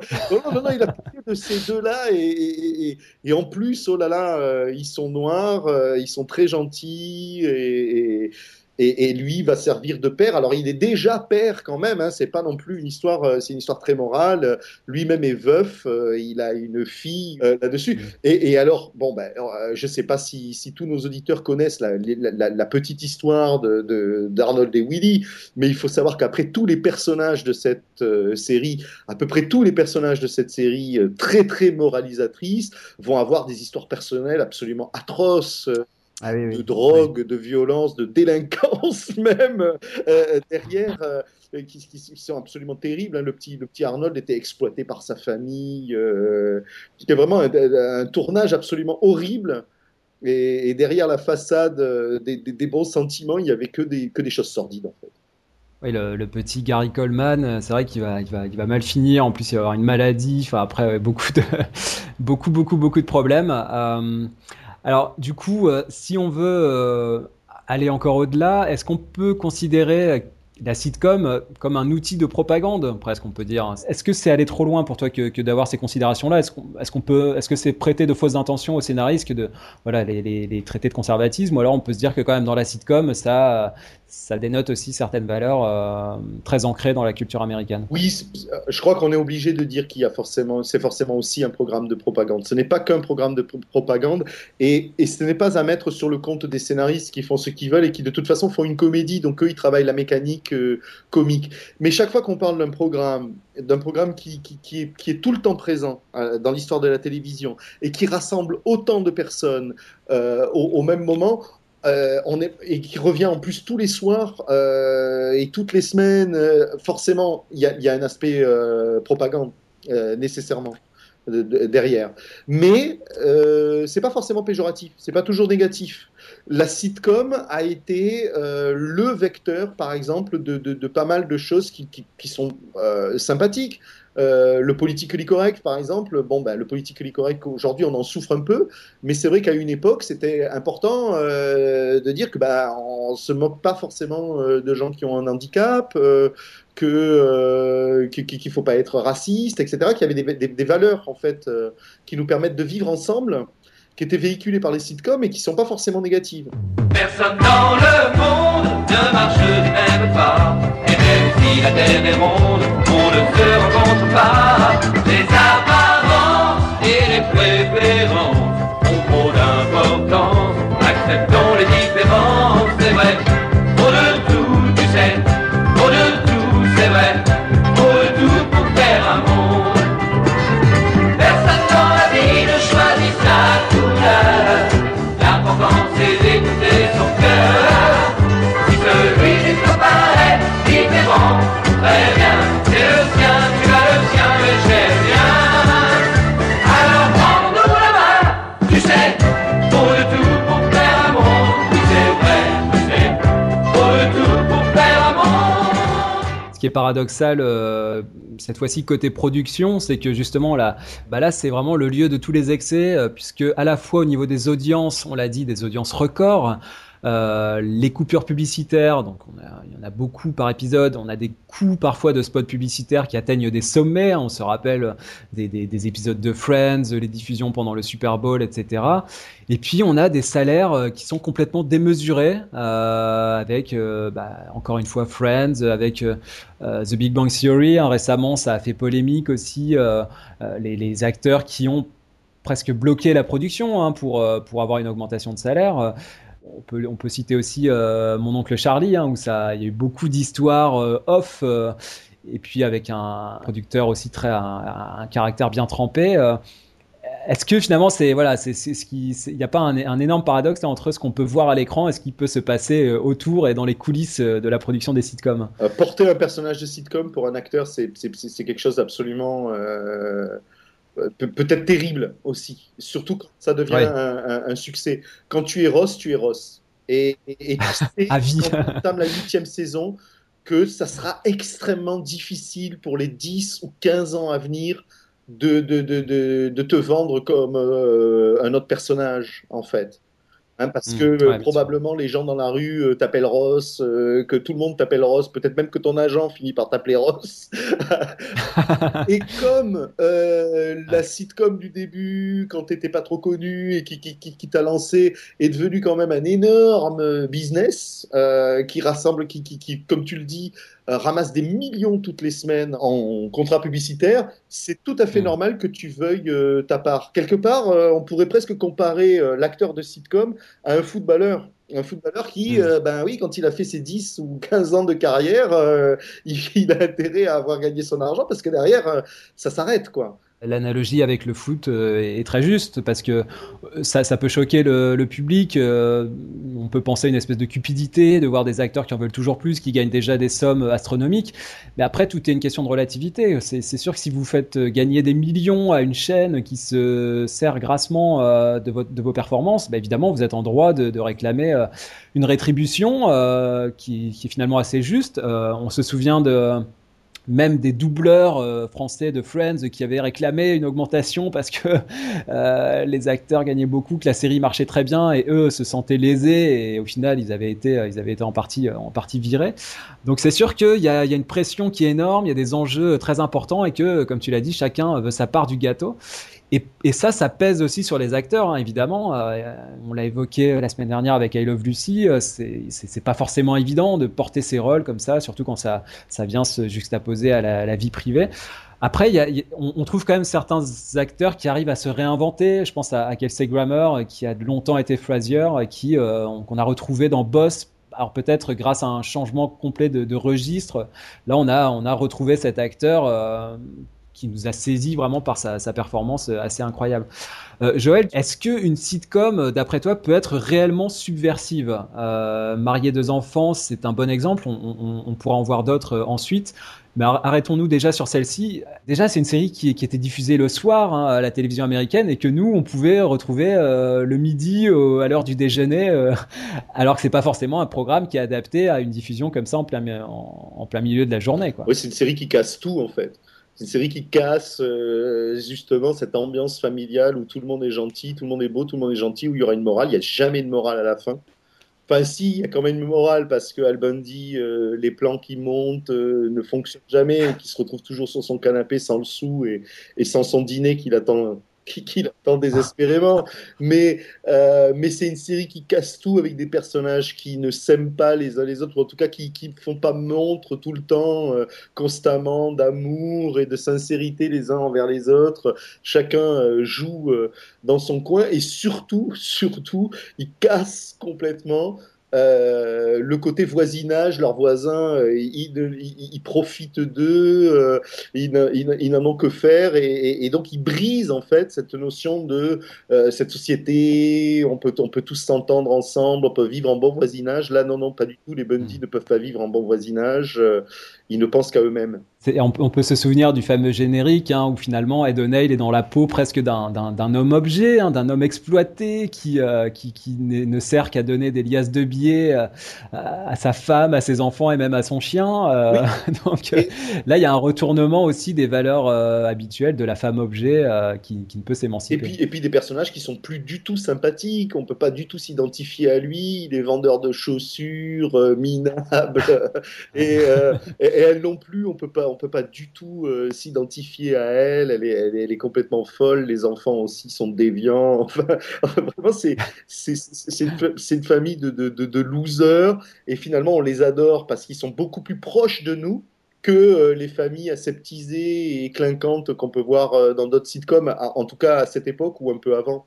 non, non, il a pitié de ces deux-là. Et, et, en plus, oh là là, ils sont noirs, ils sont très gentils. Et, et, lui va servir de père. Alors il est déjà père quand même, hein, c'est pas non plus une histoire, euh, c'est une histoire très morale. Lui-même est veuf, euh, il a une fille euh, là-dessus. Et, alors, bon, ben, je sais pas si, si, tous nos auditeurs connaissent la, la, petite histoire de, d'Arnold et Willy, mais il faut savoir qu'après tous les personnages de cette série, à peu près tous les personnages de cette série très très moralisatrice, vont avoir des histoires personnelles absolument atroces. Ah de drogue, de violence, de délinquance même euh, derrière, euh, qui, sont absolument terribles. Hein. Le, petit, le petit Arnold était exploité par sa famille. Euh, C'était vraiment un, tournage absolument horrible. Et, derrière la façade des, bons sentiments, il n'y avait que des, que des choses sordides en fait. Oui, le, petit Gary Coleman, c'est vrai qu'il va, il va, il va mal finir. En plus, il va avoir une maladie. Enfin, après, beaucoup de, beaucoup, beaucoup, beaucoup de problèmes. Alors, du coup, euh, si on veut euh, aller encore au-delà, est-ce qu'on peut considérer la sitcom euh, comme un outil de propagande, presque on peut dire. Est-ce que c'est aller trop loin pour toi que, d'avoir ces considérations-là? Est-ce peut, est-ce que c'est prêter de fausses intentions aux scénaristes que de voilà les, les, traités de conservatisme? Ou alors on peut se dire que quand même dans la sitcom, ça, ça dénote aussi certaines valeurs euh, très ancrées dans la culture américaine? Oui, je crois qu'on est obligé de dire qu'il y a forcément, c'est forcément aussi un programme de propagande. Ce n'est pas qu'un programme de propagande, et, et, ce n'est pas à mettre sur le compte des scénaristes qui font ce qu'ils veulent et qui de toute façon font une comédie, donc eux ils travaillent la mécanique comique. Mais chaque fois qu'on parle d'un programme, d'un programme qui, qui, qui, est, tout le temps présent euh, dans l'histoire de la télévision et qui rassemble autant de personnes euh, au, même moment, euh, on est, et qui revient en plus tous les soirs et toutes les semaines, forcément, il y, y, a un aspect propagande nécessairement de, de, derrière. Mais euh, c'est pas forcément péjoratif, c'est pas toujours négatif. La sitcom a été euh, le vecteur, par exemple, de, pas mal de choses qui sont euh, sympathiques. Euh, le politically correct, par exemple, bon, ben, le politically correct, aujourd'hui, on en souffre un peu, mais c'est vrai qu'à une époque, c'était important euh, de dire que ben, on se moque pas forcément euh, de gens qui ont un handicap, que qu'il faut pas être raciste, etc. Qu'il y avait des, valeurs en fait qui nous permettent de vivre ensemble, qui étaient véhiculées par les sitcoms et qui sont pas forcément négatives. Personne dans le monde ne marche pas, si la terre est ronde, on ne se rencontre pas. Les apparences et les préférences ont trop d'importance. Acceptons les différences, c'est vrai. Ce qui est paradoxal, euh, cette fois-ci côté production, c'est que justement là, bah là c'est vraiment le lieu de tous les excès, euh, puisque à la fois au niveau des audiences, on l'a dit, des audiences records, euh, les coupures publicitaires, donc on il y en a beaucoup par épisode. On a des coups parfois de spots publicitaires qui atteignent des sommets. On se rappelle des, des, des, épisodes de Friends, les diffusions pendant le Super Bowl, etc. Et puis on a des salaires qui sont complètement démesurés, euh, avec euh, bah, encore une fois Friends, avec euh, The Big Bang Theory. Hein, récemment, ça a fait polémique aussi. Les, les, acteurs qui ont presque bloqué la production hein, pour, pour avoir une augmentation de salaire on peut, on peut citer aussi euh, mon oncle Charlie, hein, où ça, il y a eu beaucoup d'histoires euh, off, euh, et puis avec un producteur aussi très un, caractère bien trempé. Est-ce que finalement c'est voilà, c'est ce qui, il n'y a pas un, un, énorme paradoxe là, entre ce qu'on peut voir à l'écran et ce qui peut se passer autour et dans les coulisses de la production des sitcoms? Porter un personnage de sitcom pour un acteur, c'est quelque chose d'absolument peut-être terrible aussi, surtout quand ça devient ouais. un, un, un, succès. Quand tu es Ross, tu es Ross. Et, et, et tu sais, à vie. quand tu la huitième saison, que ça sera extrêmement difficile pour les 10 ou 15 ans à venir de, de, de, de, de te vendre comme euh, un autre personnage, en fait. Hein, parce mmh, que ouais, euh, probablement les gens dans la rue euh, t'appellent Ross, euh, que tout le monde t'appelle Ross, peut-être même que ton agent finit par t'appeler Ross. et comme euh, la sitcom du début, quand t'étais pas trop connu et qui, qui, qui, qui t'a lancé, est devenu quand même un énorme business euh, qui rassemble, qui, qui, comme tu le dis, ramasse des millions toutes les semaines en contrat publicitaire, c'est tout à fait mmh. normal que tu veuilles euh, ta part. Quelque part, euh, on pourrait presque comparer euh, l'acteur de sitcom à un footballeur. Un footballeur qui, mmh. ben oui, quand il a fait ses 10 ou 15 ans de carrière, il, il, a intérêt à avoir gagné son argent parce que derrière, ça s'arrête, quoi. L'analogie avec le foot euh, est très juste parce que euh, ça, peut choquer le, public. Euh, on peut penser à une espèce de cupidité, de voir des acteurs qui en veulent toujours plus, qui gagnent déjà des sommes astronomiques. Mais après, tout est une question de relativité. C'est sûr que si vous faites gagner des millions à une chaîne qui se sert grassement de, vos performances, bah évidemment, vous êtes en droit de, réclamer une rétribution qui, est finalement assez juste. on se souvient de même des doubleurs euh, français de Friends qui avaient réclamé une augmentation parce que euh, les acteurs gagnaient beaucoup, que la série marchait très bien et eux se sentaient lésés et au final ils avaient été, ils avaient été en partie, en partie virés. Donc c'est sûr qu'il y y a une pression qui est énorme, il y a des enjeux très importants et que, comme tu l'as dit, chacun veut sa part du gâteau. Et, ça, ça pèse aussi sur les acteurs, hein, évidemment. Euh, on l'a évoqué la semaine dernière avec I Love Lucy. Euh, c'est pas forcément évident de porter ses rôles comme ça, surtout quand ça, ça vient se juxtaposer à la, vie privée. Après, on, trouve quand même certains acteurs qui arrivent à se réinventer. Je pense à, à Kelsey Grammer, qui a longtemps été Frasier, qui euh, qu'on a retrouvé dans Boss alors peut-être grâce à un changement complet de, registre, là on a, on a retrouvé cet acteur euh, qui nous a saisi vraiment par sa, performance assez incroyable. Euh, Joël, est-ce qu'une sitcom, d'après toi, peut être réellement subversive? Euh, deux enfants, c'est un bon exemple, on, pourra en voir d'autres ensuite. Mais arrêtons-nous déjà sur celle-ci. Déjà, c'est une série qui, qui, était diffusée le soir hein, à la télévision américaine et que nous, on pouvait retrouver euh, le midi euh, à l'heure du déjeuner, euh, alors que c'est pas forcément un programme qui est adapté à une diffusion comme ça en plein, milieu de la journée. Oui, c'est une série qui casse tout en fait. C'est une série qui casse euh, justement cette ambiance familiale où tout le monde est gentil, tout le monde est beau, tout le monde est gentil, où il y aura une morale. Il n'y a jamais de morale à la fin. Enfin, si, il y a quand même une morale parce que Al Bundy, euh, les plans qui montent euh, ne fonctionnent jamais et qu'il se retrouve toujours sur son canapé sans le sou et sans son dîner qu'il attend qui, l'attend désespérément. Mais, euh, mais c'est une série qui casse tout avec des personnages qui ne s'aiment pas les uns les autres, ou en tout cas qui ne font pas montre tout le temps, euh, constamment, d'amour et de sincérité les uns envers les autres. Chacun euh, joue dans son coin et surtout, surtout, il casse complètement euh, le côté voisinage, leurs voisins, euh, ils, ils, ils, profitent d'eux, euh, ils, ils n'en ont que faire, et, et, et, donc ils brisent en fait cette notion de cette société, on peut, on peut tous s'entendre ensemble, on peut vivre en bon voisinage. Là, non, non, pas du tout, les Bundy ne peuvent pas vivre en bon voisinage, ils ne pensent qu'à eux-mêmes. On, on, peut se souvenir du fameux générique hein, où finalement Ed O'Neill est dans la peau presque d'un homme-objet, hein, d'un homme exploité qui, euh, qui, qui ne sert qu'à donner des liasses de billets euh, à sa femme, à ses enfants et même à son chien. Euh, oui. Donc et... là, il y a un retournement aussi des valeurs habituelles de la femme-objet euh, qui, qui, ne peut s'émanciper. Et puis, et puis des personnages qui sont plus du tout sympathiques, on peut pas du tout s'identifier à lui, des vendeurs de chaussures minables, et, et, et elle non plus, on peut pas on peut pas du tout euh, s'identifier à elle. Elle est, elle est, complètement folle. Les enfants aussi sont déviants. Enfin, vraiment, c'est c'est une, famille de, de, de, de, losers. Et finalement, on les adore parce qu'ils sont beaucoup plus proches de nous que euh, les familles aseptisées et clinquantes qu'on peut voir euh, dans d'autres sitcoms, en tout cas à cette époque ou un peu avant.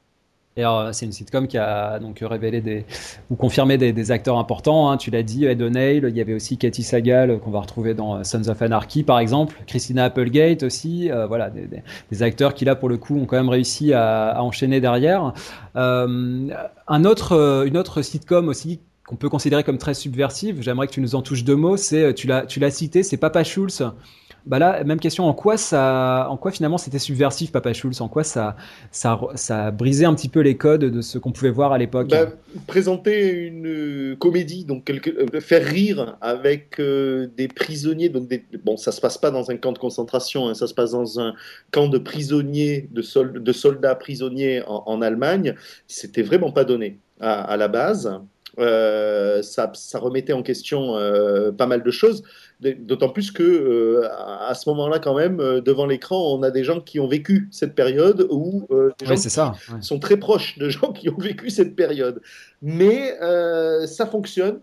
Euh, c'est une sitcom qui a donc révélé ou confirmé des, acteurs importants. Hein. Tu l'as dit, Ed O'Neill. Il y avait aussi Katie Sagal euh, qu'on va retrouver dans euh, Sons of Anarchy, par exemple. Christina Applegate aussi. Voilà, des, acteurs qui là pour le coup ont quand même réussi à, enchaîner derrière. Un autre, une autre sitcom aussi qu'on peut considérer comme très subversive. J'aimerais que tu nous en touches deux mots. C'est, tu l'as, tu l'as cité, c'est Papa Schulz. Bah là, même question. En quoi ça, en quoi finalement c'était subversif, Papa Schulz? En quoi ça, ça, ça brisé un petit peu les codes de ce qu'on pouvait voir à l'époque? Bah, Présenter une comédie, donc euh, faire rire avec euh, des prisonniers. Donc des, bon, ça se passe pas dans un camp de concentration, hein, ça se passe dans un camp de prisonniers, de, sol, de soldats prisonniers en, en Allemagne. C'était vraiment pas donné à la base. Euh, ça, ça, remettait en question euh, pas mal de choses, d'autant plus que euh, à ce moment-là, quand même, devant l'écran, on a des gens qui ont vécu cette période ou ça. Ouais. sont très proches de gens qui ont vécu cette période. Mais ça fonctionne.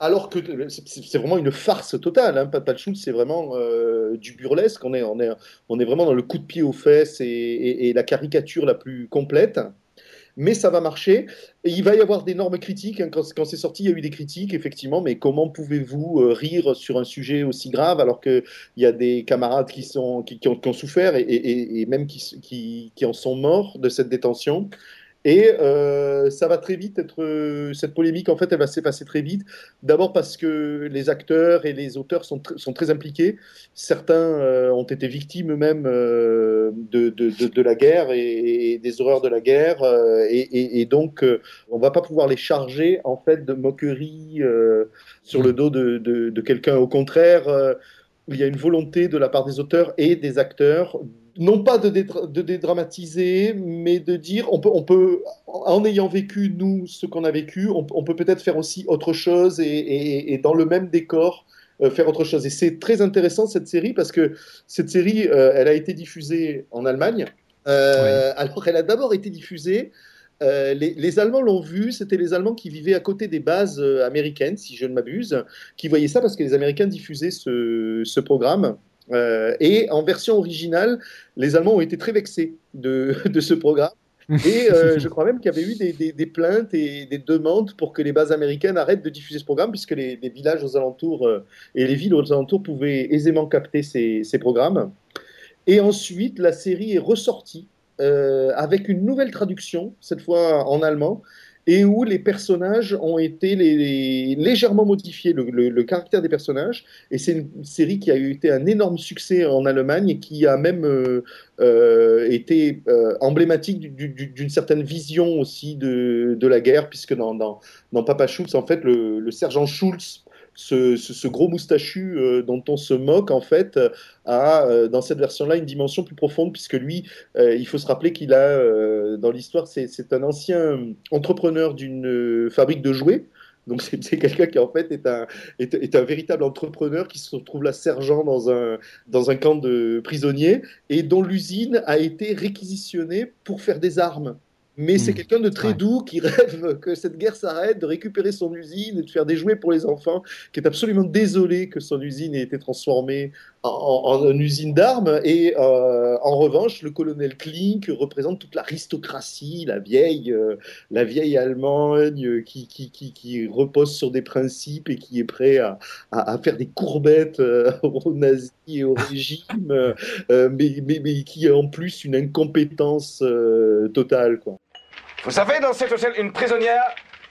Alors que c'est vraiment une farce totale. Hein. Papa Schultz, c'est vraiment du burlesque. On est, on, est, on est vraiment dans le coup de pied aux fesses et, et, et la caricature la plus complète mais ça va marcher. Il va y avoir d'énormes critiques. Hein. Quand, c'est sorti, il y a eu des critiques, effectivement, mais comment pouvez-vous euh, rire sur un sujet aussi grave alors qu'il y a des camarades qui, ont, souffert et, même qui en sont morts de cette détention? Et euh, ça va très vite être cette polémique en fait elle va s'effacer très vite. D'abord parce que les acteurs et les auteurs sont, sont très impliqués. Certains euh, ont été victimes eux-mêmes euh, de, de, la guerre et, des horreurs de la guerre euh, et, donc euh, on va pas pouvoir les charger en fait de moquerie euh, sur le dos de quelqu'un. Au contraire, il y a une volonté de la part des auteurs et des acteurs non pas de, dédra de, dédramatiser, mais de dire on peut, on peut, en ayant vécu nous ce qu'on a vécu, on, on peut peut-être faire aussi autre chose et, et, et, dans le même décor euh, faire autre chose. Et c'est très intéressant cette série parce que cette série, euh, elle a été diffusée en Allemagne. Euh, oui. Alors elle a d'abord été diffusée. Les, les, Allemands l'ont vu, c'était les Allemands qui vivaient à côté des bases américaines, si je ne m'abuse, qui voyaient ça parce que les Américains diffusaient ce, ce programme. Euh, et en version originale, les Allemands ont été très vexés de, de ce programme. Et euh, je crois même qu'il y avait eu des, des- des plaintes et des demandes pour que les bases américaines arrêtent de diffuser ce programme, puisque les, les villages aux alentours euh, et les villes aux alentours pouvaient aisément capter ces, ces programmes. Et ensuite, la série est ressortie avec une nouvelle traduction, cette fois en allemand, et où les personnages ont été légèrement modifiés, le, caractère des personnages. Et c'est une série qui a eu été un énorme succès en Allemagne et qui a même euh, euh, été euh, emblématique du- du- d'une certaine vision aussi de, la guerre, puisque dans, dans, Papa Schultz, en fait, le sergent Schultz, ce, gros moustachu euh, dont on se moque, en fait, a euh, dans cette version-là une dimension plus profonde, puisque lui, euh, il faut se rappeler qu'il a, dans l'histoire, c'est un ancien entrepreneur d'une fabrique de jouets. Donc c'est quelqu'un qui en fait est un, est, est un véritable entrepreneur qui se retrouve là sergent dans un, dans un camp de prisonniers et dont l'usine a été réquisitionnée pour faire des armes. Mais c'est Mm. quelqu'un de très Ouais. doux qui rêve que cette guerre s'arrête, de récupérer son usine et de faire des jouets pour les enfants, qui est absolument désolé que son usine ait été transformée en, en- en une usine d'armes. Et euh, en revanche, le colonel Klink représente toute l'aristocratie, la vieille, euh, la vieille Allemagne euh, qui, qui, qui, qui repose sur des principes et qui est prêt à, à, à faire des courbettes euh, aux nazis et au régime, mais, mais, mais qui a en plus une incompétence totale. Quoi. Vous savez, dans cet hôtel, une prisonnière,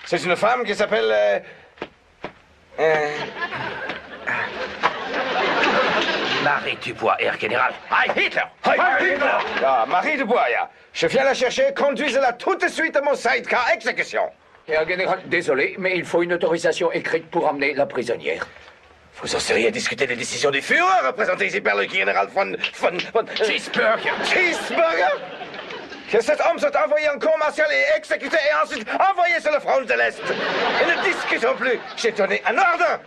c'est une femme qui s'appelle... euh, euh, Marie Dubois, Herr Général. Heil Hitler Heil Hitler Ja, Marie Dubois. Je viens la chercher, conduisez-la tout de suite à mon sidecar exécution. Herr Général, désolé, mais il faut une autorisation écrite pour amener la prisonnière. Vous oseriez discuter des décisions du Führer, représenté ici par le général von... von... von... Cheeseburger. Cheeseburger? Que cet homme soit envoyé en cour martial et exécuté et ensuite envoyé sur le front de l'Est. Et ne discutons plus, j'ai donné un ordre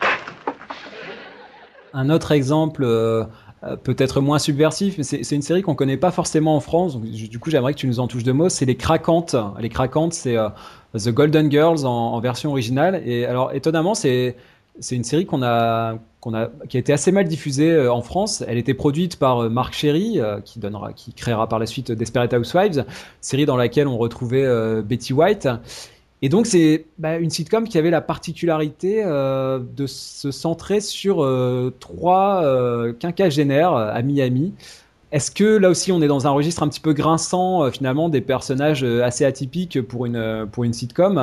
Un autre exemple, euh, euh, peut-être moins subversif, mais c'est une série qu'on connaît pas forcément en France. Donc, du coup, j'aimerais que tu nous en touches deux mots. C'est les Craquantes. Les Craquantes, c'est euh, The Golden Girls en, en version originale. Et alors, étonnamment, c'est une série qu'on a, qui a été assez mal diffusée euh, en France. Elle était produite par euh, Marc Chéry, euh, qui créera par la suite Desperate Housewives, série dans laquelle on retrouvait Betty White. Et donc c'est bah, une sitcom qui avait la particularité de se centrer sur trois euh, quinquagénaires à Miami. Est-ce que là aussi on est dans un registre un petit peu grinçant euh, finalement des personnages euh, assez atypiques pour une euh, pour une sitcom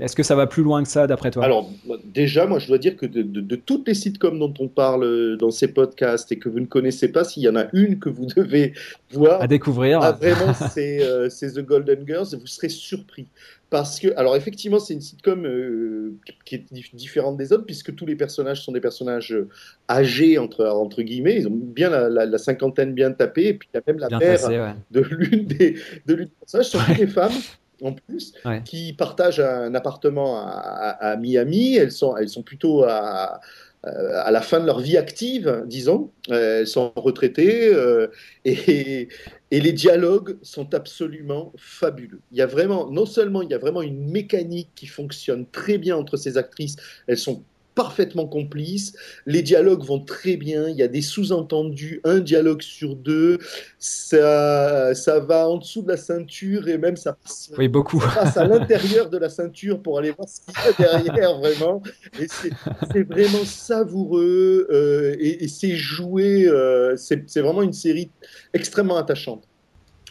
Est-ce que ça va plus loin que ça d'après toi? Alors, déjà, moi, je dois dire que de, de- de toutes les sitcoms dont on parle dans ces podcasts et que vous ne connaissez pas, s'il y en a une que vous devez voir, À découvrir. ah, vraiment, c'est c'est The Golden Girls, et vous serez surpris. Parce que, alors effectivement, c'est une sitcom euh, qui est dif- différente des autres, puisque tous les personnages sont des personnages euh, âgés, entre, entre guillemets, ils ont bien la, la- la cinquantaine bien tapée, et puis il y a même la Bien mère ouais. de l'une des, de des personnages, sont toutes des femmes en plus, Ouais. qui partagent un appartement à, à- à Miami. Elles sont, elles sont plutôt à, euh, à la fin de leur vie active, disons. Elles sont retraitées euh, et, et les dialogues sont absolument fabuleux. Il y a vraiment, non seulement il y a vraiment une mécanique qui fonctionne très bien entre ces actrices, elles sont parfaitement complices, les dialogues vont très bien, il y a des sous-entendus, un dialogue sur deux, ça, ça va en dessous de la ceinture et même ça passe, Oui, beaucoup. ça passe à l'intérieur de la ceinture pour aller voir ce qu'il y a derrière vraiment. Et c'est vraiment savoureux euh, et, et c'est joué, euh, c'est vraiment une série extrêmement attachante.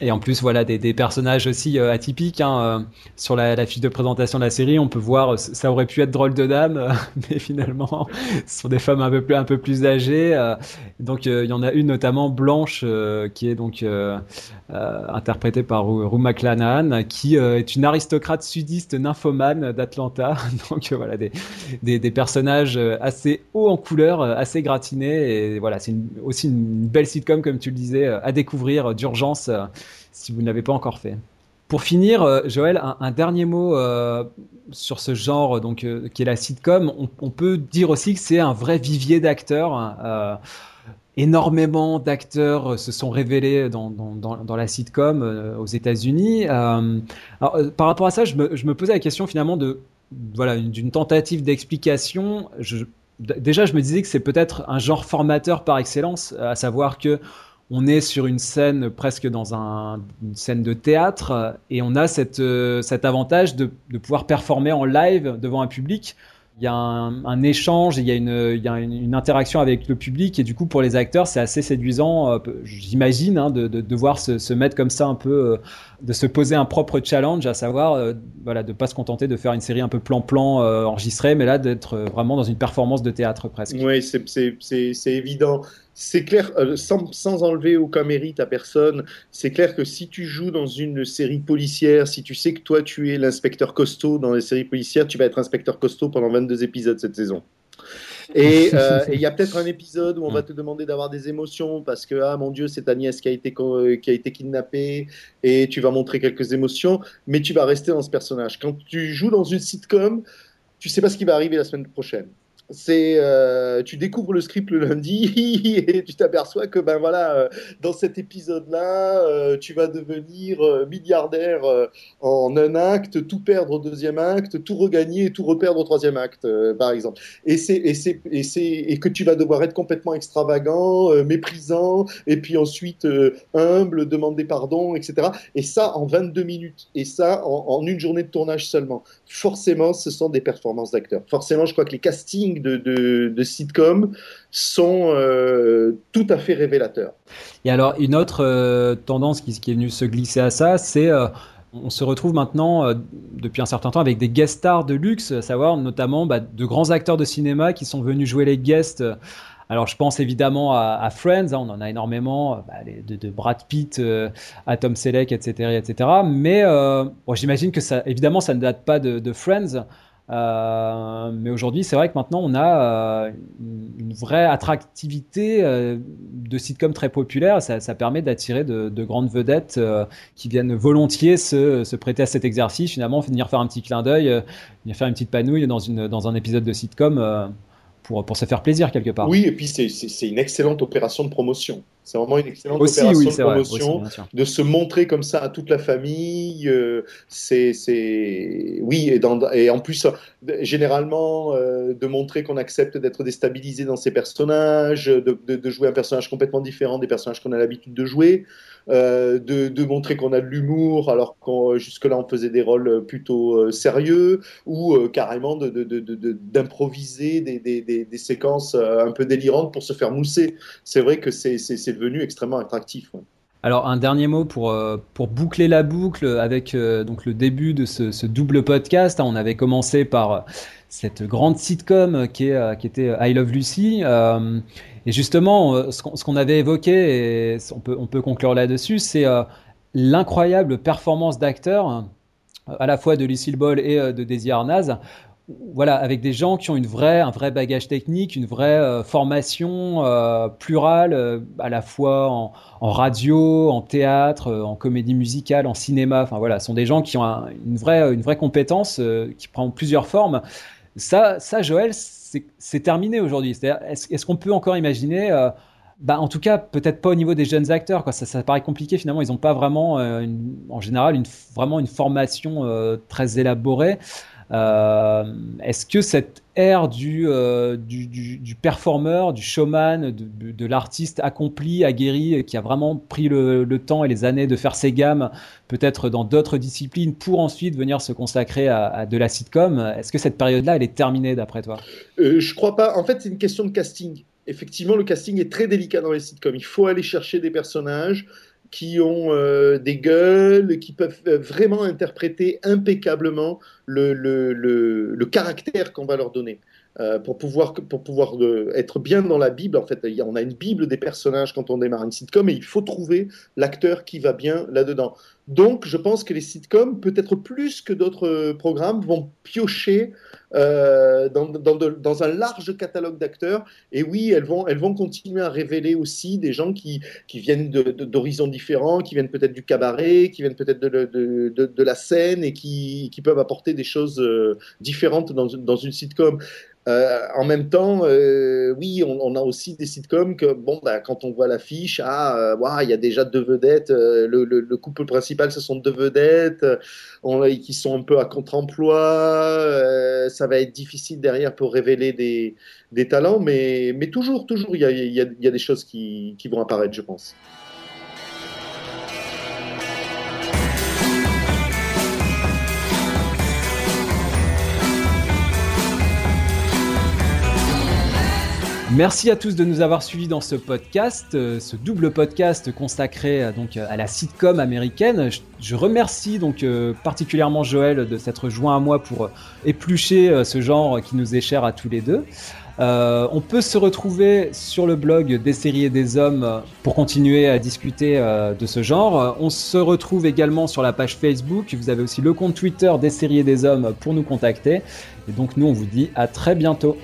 Et en plus, voilà, des, personnages aussi euh, atypiques. hein, euh, sur la, fiche de présentation de la série, on peut voir, euh, ça aurait pu être drôle de dame, mais finalement, ce sont des femmes un peu plus, un peu plus âgées. donc, il y en a une notamment blanche, qui est donc interprétée par Rue McClanahan, qui est une aristocrate sudiste nymphomane d'Atlanta. Donc, voilà, des, des, des personnages assez hauts en couleur, assez gratinés. Et voilà, c'est aussi une belle sitcom, comme tu le disais, à découvrir d'urgence si vous ne l'avez pas encore fait. Pour finir, euh, Joël, un, dernier mot euh, sur ce genre donc euh, qui est la sitcom. On, peut dire aussi que c'est un vrai vivier d'acteurs. hein, énormément d'acteurs se sont révélés dans, la sitcom aux États-Unis. Euh, par rapport à ça, je me, je me posais la question finalement de voilà une- d'une tentative d'explication. Déjà, je me disais que c'est peut-être un genre formateur par excellence, à savoir que on est sur une scène presque dans un, une scène de théâtre et on a cette, euh, cet avantage de, de pouvoir performer en live devant un public il y a un, échange, il y a, une, il y a une, interaction avec le public et du coup pour les acteurs c'est assez séduisant, euh, j'imagine, hein, de, de, de, devoir se, se, mettre comme ça un peu, euh, de se poser un propre challenge, à savoir voilà, de pas se contenter de faire une série un peu plan-plan enregistrée, mais là d'être vraiment dans une performance de théâtre presque. Oui, c'est évident c'est clair, euh, sans, sans, enlever aucun mérite à personne, c'est clair que si tu joues dans une série policière, si tu sais que toi tu es l'inspecteur costaud dans les séries policières, tu vas être inspecteur costaud pendant 22 épisodes cette saison. Et il euh, y a peut-être un épisode où on va te demander d'avoir des émotions parce que, ah mon Dieu, c'est Agnès qui a, été, qui a été kidnappée et tu vas montrer quelques émotions, mais tu vas rester dans ce personnage. Quand tu joues dans une sitcom, tu sais pas ce qui va arriver la semaine prochaine c'est euh, tu découvres le script le lundi et tu t'aperçois que ben voilà euh, dans cet épisode là euh, tu vas devenir milliardaire en un acte tout perdre au deuxième acte tout regagner et tout reperdre au troisième acte par exemple. Et c'est et c'est et c'est et que tu vas devoir être complètement extravagant méprisant et puis ensuite humble demander pardon etc et ça en 22 minutes. Et ça en, en une journée de tournage seulement. Forcément ce sont des performances d'acteurs. Forcément je crois que les castings de, de, de sitcom sont euh, tout à fait révélateurs. Et alors, une autre euh, tendance qui, est venue se glisser à ça, c'est euh, on se retrouve maintenant euh, depuis un certain temps avec des guest stars de luxe, à savoir notamment bah, de grands acteurs de cinéma qui sont venus jouer les guests. Alors, je pense évidemment à, Friends, hein, on en a énormément, bah, de, Brad Pitt à Tom Selleck, etc., etc. Mais j'imagine que ça, évidemment, ça ne date pas de Friends. Euh, mais aujourd'hui, c'est vrai que maintenant, on a euh, une vraie attractivité euh, de sitcom très populaire. Ça, permet d'attirer de, de, grandes vedettes qui viennent volontiers se, prêter à cet exercice, finalement, venir faire un petit clin d'œil, venir faire une petite panouille dans un épisode de sitcom pour, pour se faire plaisir quelque part. Oui, et puis c'est une excellente opération de promotion. C'est vraiment une excellente aussi, opération oui, de promotion, aussi, de se montrer comme ça à toute la famille. Euh, c'est, oui, et, dans, et, en plus, généralement, euh, de montrer qu'on accepte d'être déstabilisé dans ses personnages, de, de, de, jouer un personnage complètement différent des personnages qu'on a l'habitude de jouer. Euh, de, de, montrer qu'on a de l'humour alors qu'on jusque-là on faisait des rôles plutôt euh, sérieux ou euh, carrément d'improviser de, des, des, des, séquences euh, un peu délirantes pour se faire mousser. C'est vrai que c'est devenu extrêmement attractif. Alors un dernier mot pour, pour boucler la boucle avec donc le début de ce, double podcast. On avait commencé par cette grande sitcom qui, est, qui était I Love Lucy. Euh, et justement, euh, ce qu'on avait évoqué, et on peut, on peut conclure là-dessus, c'est euh, l'incroyable performance d'acteurs, à la fois de Lucille Ball et euh, de Daisy Arnaz, voilà, avec des gens qui ont une vraie, un vrai bagage technique, une vraie euh, formation euh, plurale, euh, à la fois en, radio, en théâtre, en comédie musicale, en cinéma. Enfin voilà, sont des gens qui ont un, une vraie, une vraie compétence qui prend plusieurs formes. Ça, ça, Joël, c'est terminé aujourd'hui. Est-ce est qu'on peut encore imaginer bah, en tout cas, peut-être pas au niveau des jeunes acteurs. Quoi. Ça, paraît compliqué. Finalement, ils n'ont pas vraiment, en général, une, vraiment une formation très élaborée. Euh, Est-ce que cette ère du, euh, du, du, du, performeur, du showman, de, l'artiste accompli, aguerri, qui a vraiment pris le, temps et les années de faire ses gammes, peut-être dans d'autres disciplines, pour ensuite venir se consacrer à, à de la sitcom, est-ce que cette période-là, elle est terminée d'après toi? Euh, Je crois pas. En fait, c'est une question de casting. Effectivement, le casting est très délicat dans les sitcoms. Il faut aller chercher des personnages qui ont euh, des gueules, qui peuvent vraiment interpréter impeccablement le, le, le, caractère qu'on va leur donner. Euh, pour pouvoir, pour pouvoir être bien dans la Bible, en fait, on a une Bible des personnages quand on démarre une sitcom et il faut trouver l'acteur qui va bien là-dedans. Donc, je pense que les sitcoms, peut-être plus que d'autres programmes, vont piocher euh, dans, un large catalogue d'acteurs. Et oui, elles vont, elles vont continuer à révéler aussi des gens qui, qui viennent d'horizons différents, qui viennent peut-être du cabaret, qui viennent peut-être de, de, de, la scène et qui, qui, peuvent apporter des choses euh, différentes dans, dans une sitcom Euh, en même temps, euh, oui, on, a aussi des sitcoms que, bon, bah, quand on voit l'affiche, ah, euh, il y a déjà deux vedettes, le, le, le, couple principal, ce sont deux vedettes, qui sont un peu à contre-emploi, ça va être difficile derrière pour révéler des, talents, mais, toujours, toujours, il y a, des choses qui vont apparaître, je pense. Merci à tous de nous avoir suivis dans ce podcast, euh, ce double podcast consacré euh, donc à la sitcom américaine. Je, remercie donc euh, particulièrement Joël de s'être joint à moi pour éplucher ce genre qui nous est cher à tous les deux. Euh, on peut se retrouver sur le blog des séries des hommes pour continuer à discuter euh, de ce genre. On se retrouve également sur la page Facebook. Vous avez aussi le compte Twitter des séries des hommes pour nous contacter. Et donc nous, on vous dit à très bientôt.